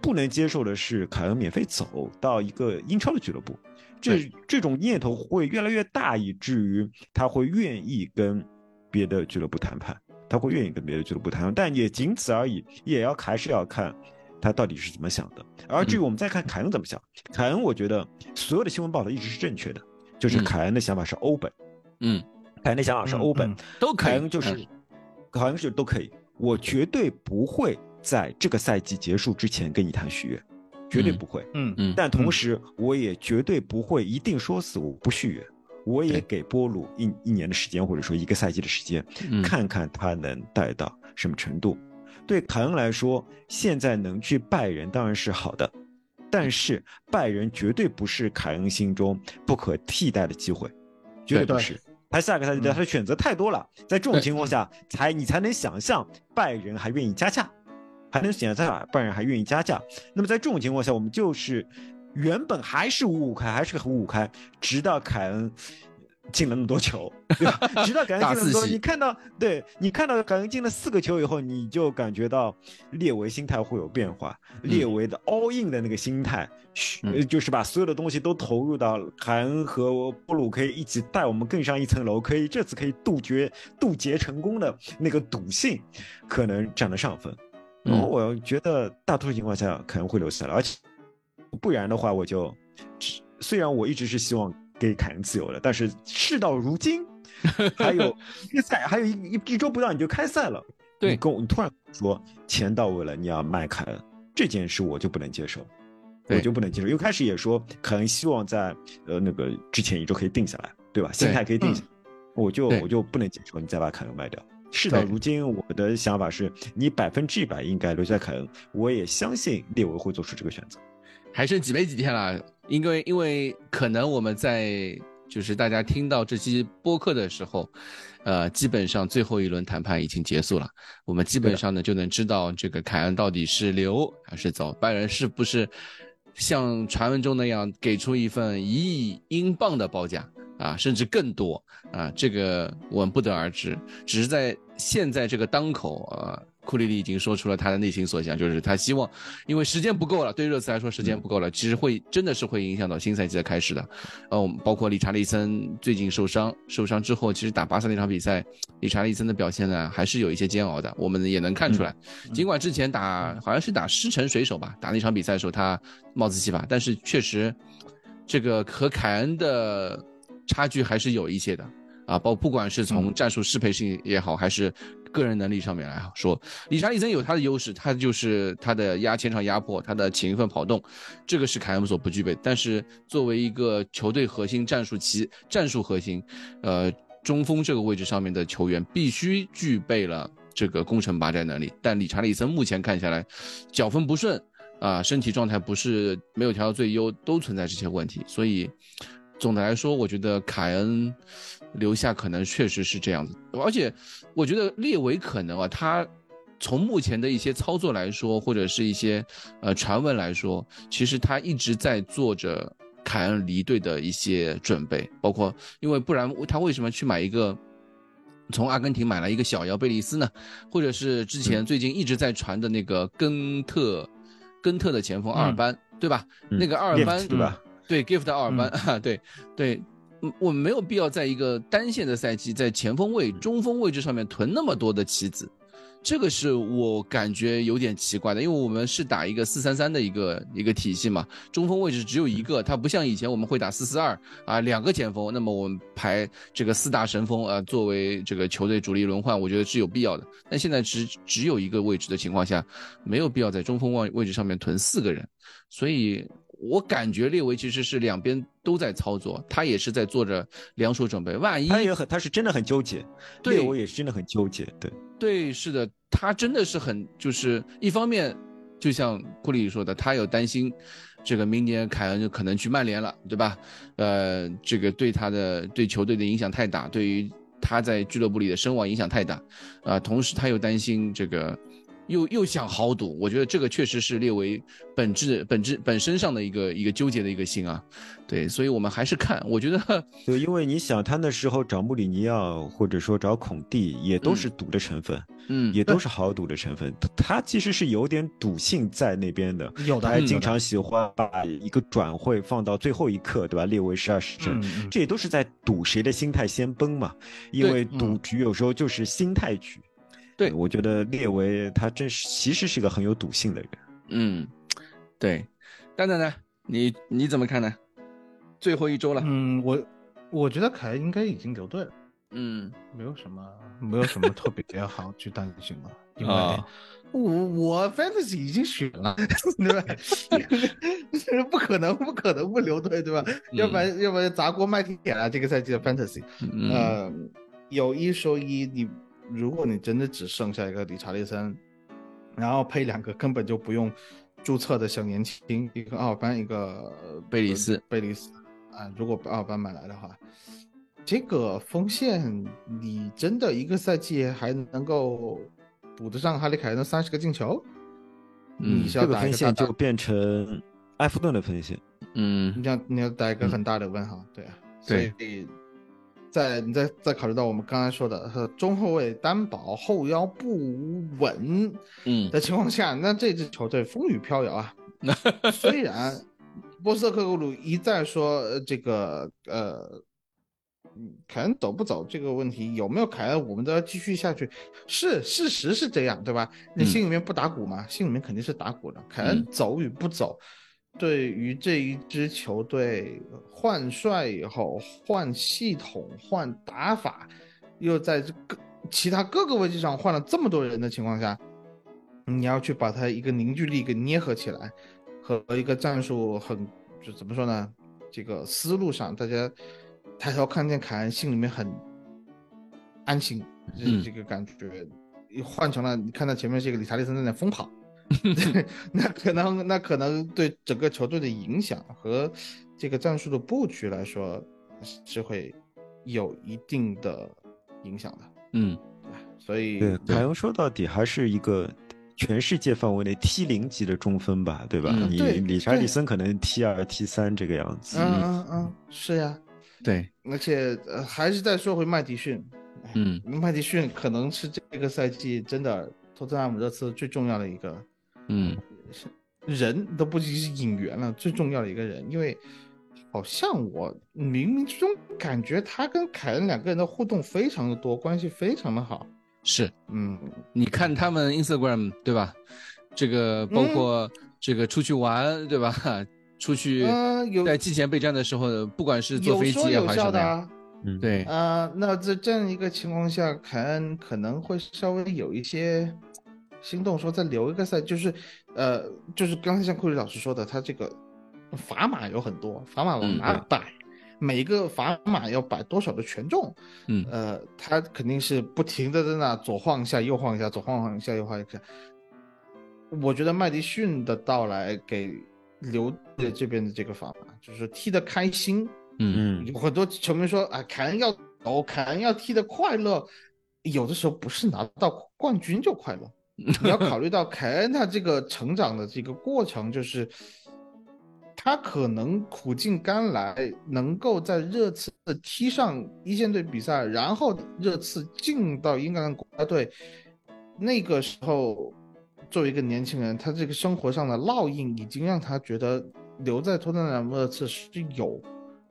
不能接受的是凯恩免费走到一个英超的俱乐部，这这种念头会越来越大，以至于他会愿意跟别的俱乐部谈判，他会愿意跟别的俱乐部谈判，但也仅此而已，也要还是要看。他到底是怎么想的？而至于我们再看凯恩怎么想，凯恩，我觉得所有的新闻报道一直是正确的，就是凯恩的想法是欧本，嗯，凯恩的想法是欧本，都可以凯恩就是好像是都可以，我绝对不会在这个赛季结束之前跟你谈续约，绝对嗯。不会。嗯嗯，但同时，我也绝对不会一定说死我不续约，我也给波鲁一一年的时间，或者说一个赛季的时间，嗯。看看他能带到什么程度。对凯恩来说，现在能去拜仁当然是好的，但是拜仁绝对不是凯恩心中不可替代的机会，绝对不是。他下个赛季他的选择太多了，在这种情况下，才你才能想象拜仁还愿意加价，还能想象拜仁还愿意加价。那么在这种情况下，我们就是原本还是五五开，还是五五开，直到凯恩进了那么多球，对吧？直到凯恩进了那么多，你看到对你看到凯恩进了四个球以后，你就感觉到列维心态会有变化，列维的 all in 的那个心态，就是把所有的东西都投入到凯恩和布鲁可以一起带我们更上一层楼，可以这次可以杜绝渡劫成功的那个赌性，可能占了上风。然后嗯我觉得大多数情况下可能会留下来，而且不然的话，我就虽然我一直是希望给凯恩自由了，但是事到如今，还有 一个赛，还有一一一周不到你就开赛了，对你跟我你突然说钱到位了，你要卖凯恩这件事，我就不能接受。我就不能接受，因为开始也说凯恩希望在呃那个之前一周可以定下来，对吧？心态可以定下来，我就我就不能接受你再把凯恩卖掉。事到如今，我的想法是你百分之一百应该留下凯恩，我也相信列维会做出这个选择。还剩几没几天了，因为因为可能我们在就是大家听到这期播客的时候，呃，基本上最后一轮谈判已经结束了，我们基本上呢就能知道这个凯恩到底是留还是走，拜仁是不是像传闻中那样给出一份一亿英镑的报价？啊，甚至更多。啊，这个我们不得而知，只是在现在这个当口啊。库里里已经说出了他的内心所想，就是他希望，因为时间不够了，对热刺来说时间不够了，其实会真的是会影响到新赛季的开始的。呃，我们包括理查利森最近受伤，受伤之后，其实打巴萨那场比赛，理查利森的表现呢还是有一些煎熬的，我们也能看出来。尽管之前打好像是打狮城水手吧，打那场比赛的时候他帽子戏法，但是确实这个和凯恩的差距还是有一些的。啊，包不管是从战术适配性也好，还是个人能力上面来说，理查利森有他的优势，他就是他的压前场压迫，他的勤奋跑动，这个是凯恩所不具备。但是作为一个球队核心、战术其战术核心，呃，中锋这个位置上面的球员必须具备了这个攻城拔寨能力。但理查利森目前看下来，脚风不顺啊、身体状态不是没有调到最优，都存在这些问题，所以。总的来说，我觉得凯恩留下可能确实是这样子，而且我觉得列维可能啊，他从目前的一些操作来说，或者是一些呃传闻来说，其实他一直在做着凯恩离队的一些准备，包括因为不然他为什么去买一个？从阿根廷买了一个小姚贝利斯呢，或者是之前最近一直在传的那个根特，根特的前锋阿尔班，对吧？嗯那个阿尔班对吧？对，gift 阿尔班，哈、对对，嗯我们没有必要在一个单线的赛季，在前锋位、中锋位置上面囤那么多的棋子，这个是我感觉有点奇怪的，因为我们是打一个四三三的一个一个体系嘛，中锋位置只有一个，它不像以前我们会打四四二啊，两个前锋，那么我们排这个四大神锋啊作为这个球队主力轮换，我觉得是有必要的。但现在只只有一个位置的情况下，没有必要在中锋位位置上面囤四个人，所以。我感觉列维其实是两边都在操作，他也是在做着两手准备。万一他也很，他是真的很纠结，对列维也是真的很纠结，对。对，是的，他真的是很，就是一方面，就像库里说的，他有担心，这个明年凯恩就可能去曼联了，对吧？呃，这个对他的对球队的影响太大，对于他在俱乐部里的声望影响太大，啊、同时他又担心这个。又又想豪赌，我觉得这个确实是列为本质本质本身上的一个一个纠结的一个心啊，对，所以我们还是看，我觉得 对，因为你想，他那时候找穆里尼奥或者说找孔蒂，也都是赌的成分，嗯，也都是豪赌的成分。他他其实是有点赌性在那边的，有的他经常喜欢把一个转会放到最后一刻，对吧？列为十二时辰，这也都是在赌谁的心态先崩嘛。因为赌局有时候就是心态局。对我觉得列维他真是其实是个很有赌性的人。嗯，对，蛋蛋呢？你你怎么看呢？最后一周了，嗯，我我觉得凯恩应该已经留队了。嗯没有什么，没有什么特别好去担心的，因为啊我我 fantasy 已经选了，对吧？不可能，不可能不留队，对吧？要不然，要不然砸锅卖铁了。这个赛季的 fantasy，嗯呃，有一说一，你如果你真的只剩下一个理查利森，然后配两个根本就不用注册的小年轻，一个奥尔班，一个贝里斯贝里斯啊，如果奥尔班买来的话，这个锋线你真的一个赛季还能够补得上哈利凯恩的三十个进球？嗯你是要这个分打一个大大线就变成埃弗顿的锋线。嗯你要你要打一个很大的问号，对啊，所对以在你再再考虑到我们刚才说的呃中后卫单保后腰不稳嗯的情况下，那这支球队风雨飘摇啊。虽然波斯特克格鲁一再说呃这个呃，嗯凯恩走不走这个问题有没有凯恩，我们都要继续下去。是事实是这样，对吧？你嗯心里面不打鼓吗？心里面肯定是打鼓的。凯恩嗯走与不走，对于这一支球队换帅以后换系统、换打法，又在这个其他各个位置上换了这么多人的情况下，你要去把它一个凝聚力给捏合起来，和一个战术很就怎么说呢？这个思路上，大家抬头看见凯恩，心里面很安心，这嗯这个感觉换成了你看到前面是一个理查利森在那疯跑，对，那可能那可能对整个球队的影响和这个战术的布局来说是会有一定的影响的，嗯所以对，凯恩说到底还是一个全世界范围内 T 零级的中锋吧，对吧？嗯你理查利森可能 T 二、T 三这个样子。嗯嗯嗯，是呀，对而且呃还是再说回麦迪逊，嗯麦迪逊可能是这个赛季真的托特纳姆热刺最重要的一个嗯人，都不仅是演员了，最重要的一个人，因为好像我冥冥之中感觉他跟凯恩两个人的互动非常的多，关系非常的好。是。嗯，你看他们 Instagram 对吧？这个包括这个出去玩、对吧？出去在季前备战的时候，不管是坐飞机也说有好什么呀，笑的啊。嗯，对，啊、那在这样一个情况下，凯恩可能会稍微有一些心动，说再留一个赛，就是，呃，就是刚才像库里老师说的，他这个砝码有很多，砝码往嗯哪摆，每一个砝码要摆多少的权重，嗯。呃，他肯定是不停的在那左晃一下，右晃一下，左晃晃一下，右晃一下。我觉得麦迪逊的到来给留队这边的这个砝码，就是踢得开心，嗯。嗯。有很多球迷说啊，凯恩要走，凯恩要踢得快乐，有的时候不是拿到冠军就快乐，你要考虑到凯恩他这个成长的这个过程，就是他可能苦尽甘来，能够在热刺踢上一线队比赛，然后热刺进到英格兰国家队，那个时候作为一个年轻人，他这个生活上的烙印已经让他觉得留在托特纳姆热刺是有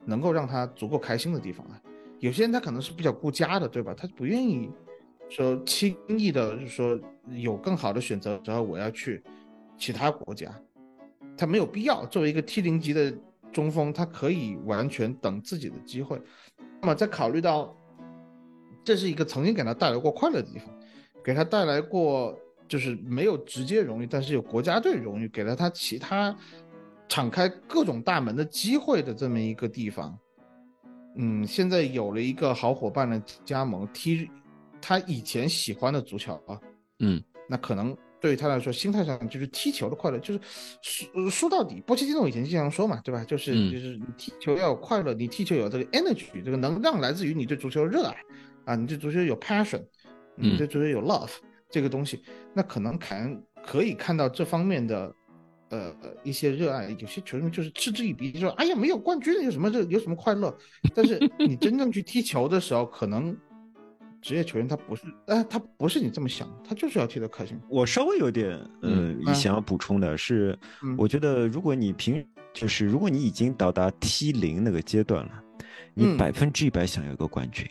能够让他足够开心的地方的。有些人他可能是比较顾家的，对吧？他不愿意说轻易的，就是说有更好的选择，然后我要去其他国家，他没有必要。作为一个 T 零级的中锋，他可以完全等自己的机会。那么再考虑到这是一个曾经给他带来过快乐的地方，给他带来过就是没有直接荣誉，但是有国家队荣誉，给了他其他敞开各种大门的机会的这么一个地方。嗯，现在有了一个好伙伴的加盟，踢他以前喜欢的足球啊，嗯，那可能对于他来说，心态上就是踢球的快乐，就是输呃输到底。波切蒂诺以前经常说嘛，对吧？就是、嗯就是你踢球要有快乐，你踢球有这个 energy，这个能量来自于你对足球的热爱啊，你对足球有 passion，你嗯对足球有 love、这个东西，那可能凯恩可以看到这方面的。呃，一些热爱，有些球迷就是嗤之以鼻，就说：“哎呀，没有冠军有什么这，有什么快乐？”但是你真正去踢球的时候，可能职业球员他不是，呃，他不是你这么想，他就是要踢得开心。我稍微有点嗯呃想要补充的是，嗯。我觉得如果你平就是如果你已经到达 T 零那个阶段了，你嗯。百分之一百想要一个冠军，嗯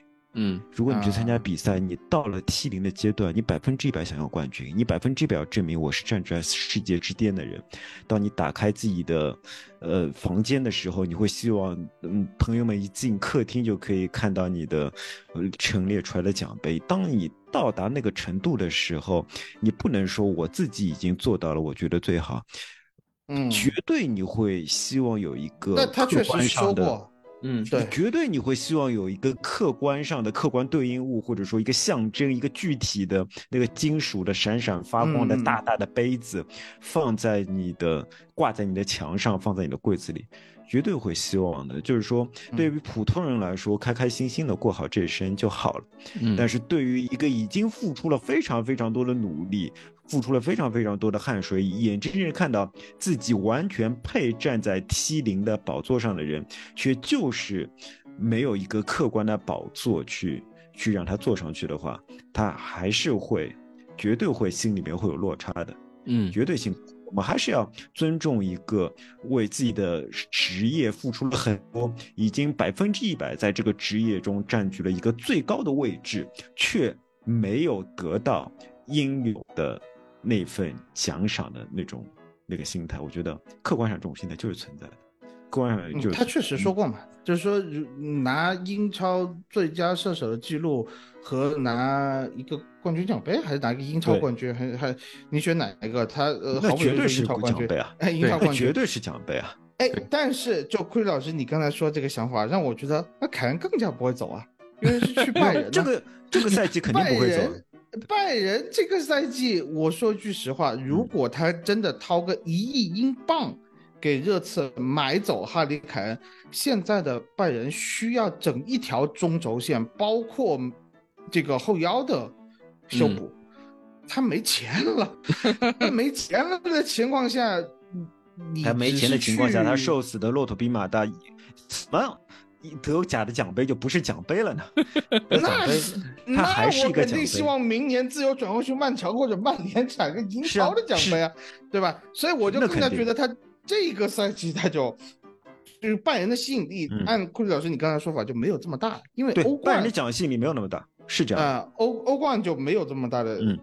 如果你去参加啊比赛，你到了 T 零的阶段，你百分之一百想要冠军，你百分之一百要证明我是站在世界之巅的人。当你打开自己的呃房间的时候，你会希望嗯朋友们一进客厅就可以看到你的呃陈列出来的奖杯。当你到达那个程度的时候，你不能说我自己已经做到了，我觉得最好，嗯，绝对你会希望有一个那他客确实说观上的过，嗯，对，绝对你会希望有一个客观上的客观对应物，或者说一个象征，一个具体的那个金属的闪闪发光的嗯大大的杯子，放在你的挂在你的墙上，放在你的柜子里，绝对会希望的。就是说，嗯对于普通人来说，开开心心的过好这一生就好了。嗯但是对于一个已经付出了非常非常多的努力，付出了非常非常多的汗水，眼睁睁看到自己完全配站在 T 零的宝座上的人，却就是没有一个客观的宝座去去让他坐上去的话，他还是会绝对会心里面会有落差的。嗯绝对性。我们还是要尊重一个为自己的职业付出了很多，已经百分之一百在这个职业中占据了一个最高的位置，却没有得到应有的那份奖赏的那种那个心态。我觉得客观上这种心态就是存在的，客观上就是、嗯他确实说过嘛，就是说拿英超最佳射手的记录和拿一个冠军奖杯，还是拿一个英超冠军，还还你选哪一个？他呃，那绝对是英超冠军啊，哎，英超冠军绝。对是奖杯啊。哎，但是就亏老师你刚才说这个想法，让我觉得那凯恩更加不会走啊，因为是去 拜仁呢。这个这个赛季 肯定不会走拜仁。这个赛季，我说句实话，如果他真的掏个一亿英镑给热刺买走哈里凯恩，现在的拜仁需要整一条中轴线，包括这个后腰的修补，他没钱了，他没钱了的情况下，你他没钱的情况下，他去瘦死的骆驼比马大，怎么德甲的奖杯就不是奖杯了呢？那是它还是一个奖杯那我肯定希望明年自由转会去曼城或者曼联产个英超的奖杯啊，对吧？所以我就更加觉得他这个赛季他就就是拜仁的吸引力，嗯按库里老师你刚才说法就没有这么大，因为对欧冠拜仁的奖吸引力没有那么大，是这样。啊、欧欧冠就没有这么大的，嗯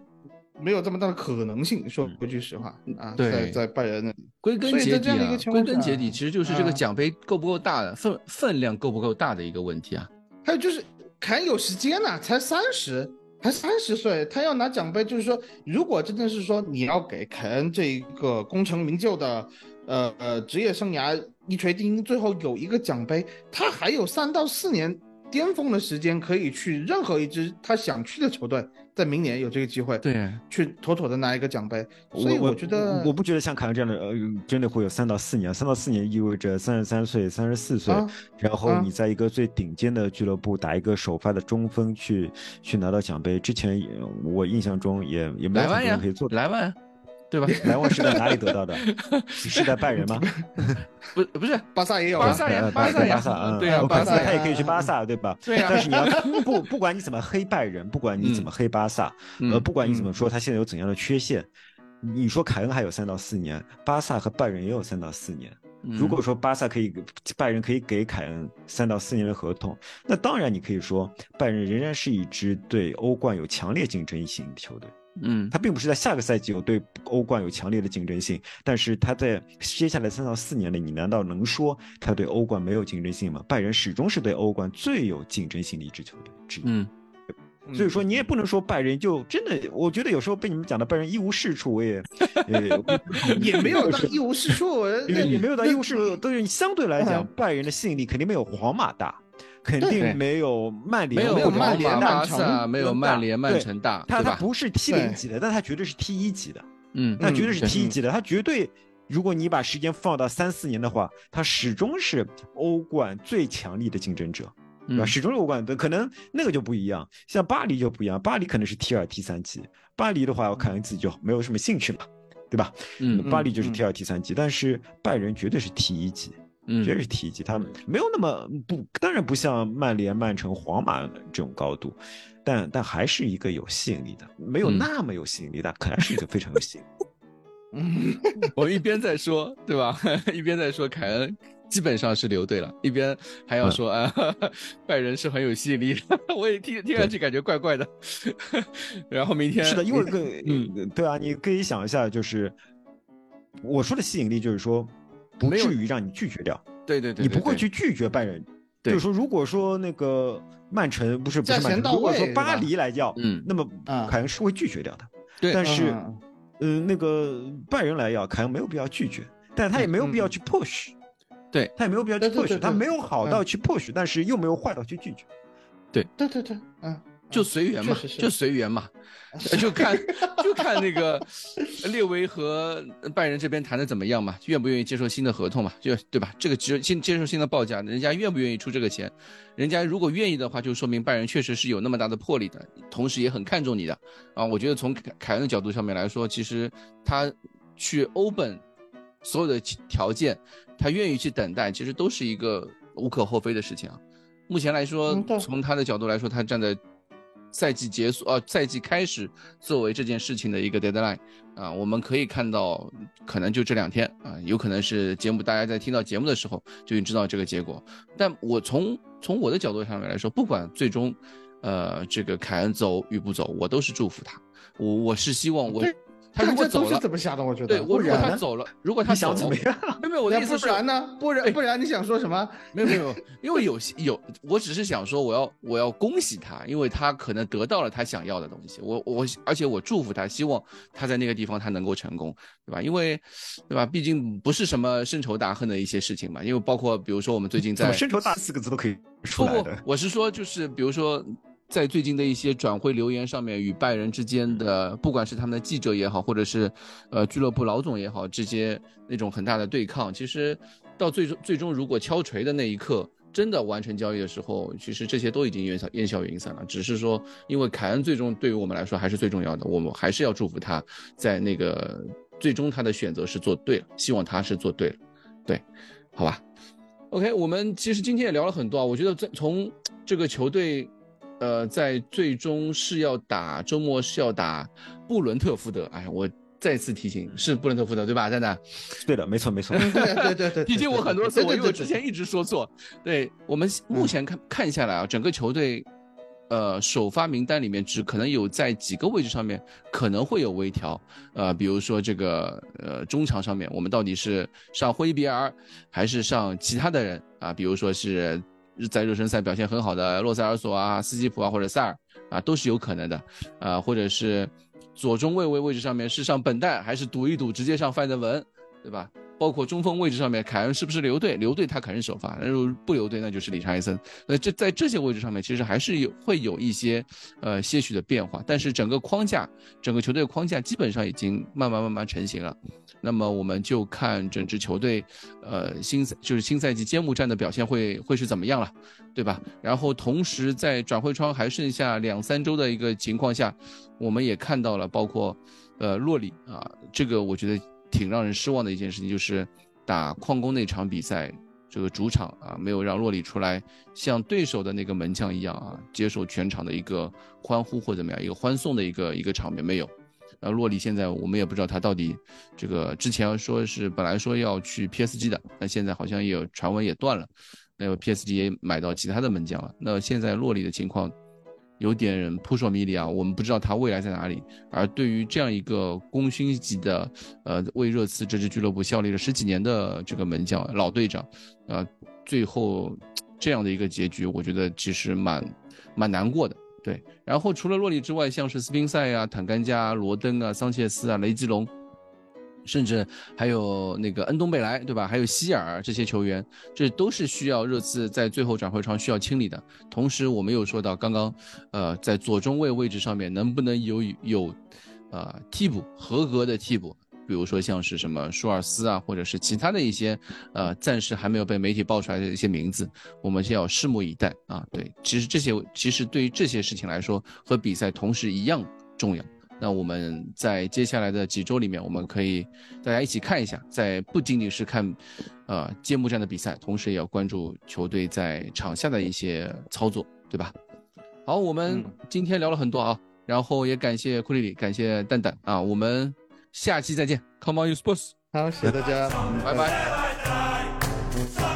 没有这么大的可能性。说句实话啊，对在在拜仁那里，归根结底归根结底其实就是这个啊奖杯够不够大的分分量够不够大的一个问题啊。还有就是凯恩有时间呢、才三十，才三十岁，他要拿奖杯，就是说，如果真的是说你要给凯恩这一个功成名就的，呃呃职业生涯一锤定音，最后有一个奖杯，他还有三到四年巅峰的时间可以去任何一支他想去的球队，在明年有这个机会，对，去妥妥的拿一个奖杯。所以我觉得我不觉得像凯文这样的，呃，真的会有三到四年。三到四年意味着三十三岁、三十四岁，啊然后啊你在一个最顶尖的俱乐部打一个首发的中锋去去拿到奖杯。之前也我印象中也也没有很多人可以做，到。莱万，对吧？莱万是在哪里得到的？是在拜仁吗？不不是，巴萨也有啊，巴萨呀呃巴萨呀巴萨，嗯，对呀巴萨他也可以去巴萨，对吧？对呀但是你要不不管你怎么黑拜仁，不管你怎么黑巴萨，呃，嗯不管你怎么说他现在有怎样的缺陷，你说凯恩还有三到四年，巴萨和拜仁也有三到四年。如果说巴萨可以，拜仁可以给凯恩三到四年的合同，那当然你可以说拜仁仍然是一支对欧冠有强烈竞争性的球队。嗯他并不是在下个赛季有对欧冠有强烈的竞争性，但是他在接下来三到四年内，你难道能说他对欧冠没有竞争性吗？拜仁始终是对欧冠最有竞争性的一支球队之一。嗯所以说你也不能说拜仁就真的，我觉得有时候被你们讲的拜仁一无是处，我也呃 也没有到一无是处，因为你没有到一无是处，但是相对来讲嗯，拜仁的吸引力肯定没有皇马大，肯定没有曼联，没有有曼、联曼城巴萨，没有曼联、曼城大，他？他不是 T 零级的，但他绝对是 T 一级的。嗯那绝对是 T 一级的，他绝对，如果你把时间放到三四年的话，他始终是欧冠最强力的竞争者，对吧？嗯始终是欧冠的，可能那个就不一样，像巴黎就不一样，巴黎可能是 T 二、T 三级，巴黎的话，我可能自己就没有什么兴趣嘛，对吧？嗯巴黎就是嗯 T 二、T 三级，但是拜仁绝对是 T 一级。嗯绝对是一级，他没有那么不，当然不像曼联、曼城、皇马这种高度，但但还是一个有吸引力的，没有嗯那么有吸引力，但可能是一个非常有吸引力。嗯，我们一边在说，对吧？一边在说凯恩基本上是留队了，一边还要说 啊，拜仁是很有吸引力的。我也听听上去感觉怪怪的。然后明天是的，因为个嗯对啊，你可以想一下，就是我说的吸引力，就是说不至于让你拒绝掉，对对对，你不会去拒绝拜仁。对。就是说，如果说那个曼城不是不是曼城，如果说巴黎来要，嗯那么啊凯恩是会拒绝掉的。对。但是，嗯嗯，那个拜仁来要，凯恩没有必要拒绝，但他也没有必要去 push，对。他也没有必要去 push，他没有好到去 push，但是又没有坏到去拒绝。对。对对对，嗯，就随缘嘛就随缘嘛，就看就看那个列维和拜仁这边谈的怎么样嘛，愿不愿意接受新的合同嘛，就对吧？这个接新接受新的报价，人家愿不愿意出这个钱？人家如果愿意的话，就说明拜仁确实是有那么大的魄力的，同时也很看重你的啊。我觉得从凯凯恩的角度上面来说，其实他去欧本所有的条件，他愿意去等待，其实都是一个无可厚非的事情啊。目前来说从他的角度来说，他站在赛季结束啊、赛季开始作为这件事情的一个 deadline 啊，我们可以看到，可能就这两天啊，有可能是节目大家在听到节目的时候就已经知道这个结果。但我从从我的角度上面来说，不管最终，呃，这个凯恩走与不走，我都是祝福他。我我是希望我他如果走了，怎么想的？我觉得，对我如果？他走了，如果他想怎么样？没有我的意思是，然呢？不然不然你想说什么？没有没有，因为有些有，我只是想说，我要我要恭喜他，因为他可能得到了他想要的东西。我我而且我祝福他，希望他在那个地方他能够成功，对吧？因为，对吧？毕竟不是什么深仇大恨的一些事情嘛。因为包括比如说我们最近在深仇大四个字都可以出不不来的？，我是说，就是比如说，在最近的一些转会留言上面，与拜仁之间的，不管是他们的记者也好，或者是呃俱乐部老总也好，这些那种很大的对抗，其实到最终最终如果敲锤的那一刻。真的完成交易的时候，其实这些都已经烟消烟消云散了。只是说，因为凯恩最终对于我们来说还是最重要的，我们还是要祝福他在那个最终他的选择是做对了，希望他是做对了，对，好吧。OK，我们其实今天也聊了很多啊，我觉得在从这个球队，呃，在最终是要打周末是要打布伦特福德，哎呀，我再次提醒是布伦特福德对吧？蛋蛋，对的，没错没错。对对对对，提醒 我很多次，我因为我之前一直说错。对我们目前看看下来啊，整个球队，呃，首发名单里面只可能有在几个位置上面可能会有微调，呃，比如说这个呃中场上面，我们到底是上霍伊比尔还是上其他的人啊？比如说是在热身赛表现很好的洛塞尔索啊、斯基普啊或者塞尔啊，都是有可能的，啊，或者是左中卫位位置上面是上本代还是赌一赌直接上范德文，对吧？包括中锋位置上面，凯恩是不是留队？留队他肯定首发，那如果不留队，那就是理查利森。那这在这些位置上面，其实还是有会有一些呃些许的变化，但是整个框架，整个球队的框架基本上已经慢慢慢慢成型了。那么我们就看整支球队，呃，新赛就是新赛季揭幕战的表现会会是怎么样了，对吧？然后同时在转会窗还剩下两三周的一个情况下，我们也看到了，包括呃洛里啊，这个我觉得挺让人失望的一件事情，就是打矿工那场比赛，这个主场啊没有让洛里出来像对手的那个门将一样啊，接受全场的一个欢呼或怎么样一个欢送的一个一个场面没有。呃，洛里现在我们也不知道他到底这个之前说是本来说要去 PSG 的，那现在好像也有传闻也断了，那个 PSG 也买到其他的门将了。那现在洛里的情况有点扑朔迷离啊，我们不知道他未来在哪里。而对于这样一个功勋级的，呃，为热刺这支俱乐部效力了十几年的这个门将老队长，呃，最后这样的一个结局，我觉得其实蛮蛮难过的。对，然后除了洛里之外，像是斯宾塞啊、坦甘加、罗登啊、桑切斯啊、雷吉隆，甚至还有那个恩东贝莱，对吧？还有希尔这些球员，这都是需要热刺在最后转会窗需要清理的。同时，我们又说到刚刚，呃，在左中卫位置上面能不能有有，呃，替补合格的替补？比如说像是什么舒尔斯啊，或者是其他的一些，呃，暂时还没有被媒体爆出来的一些名字，我们先要拭目以待啊。对，其实这些其实对于这些事情来说，和比赛同时一样重要。那我们在接下来的几周里面，我们可以大家一起看一下，在不仅仅是看，呃，揭幕战的比赛，同时也要关注球队在场下的一些操作，对吧？好，我们嗯今天聊了很多啊，然后也感谢库里里，感谢蛋蛋啊，我们下期再见，Come on you sports，好，谢谢大家，拜拜。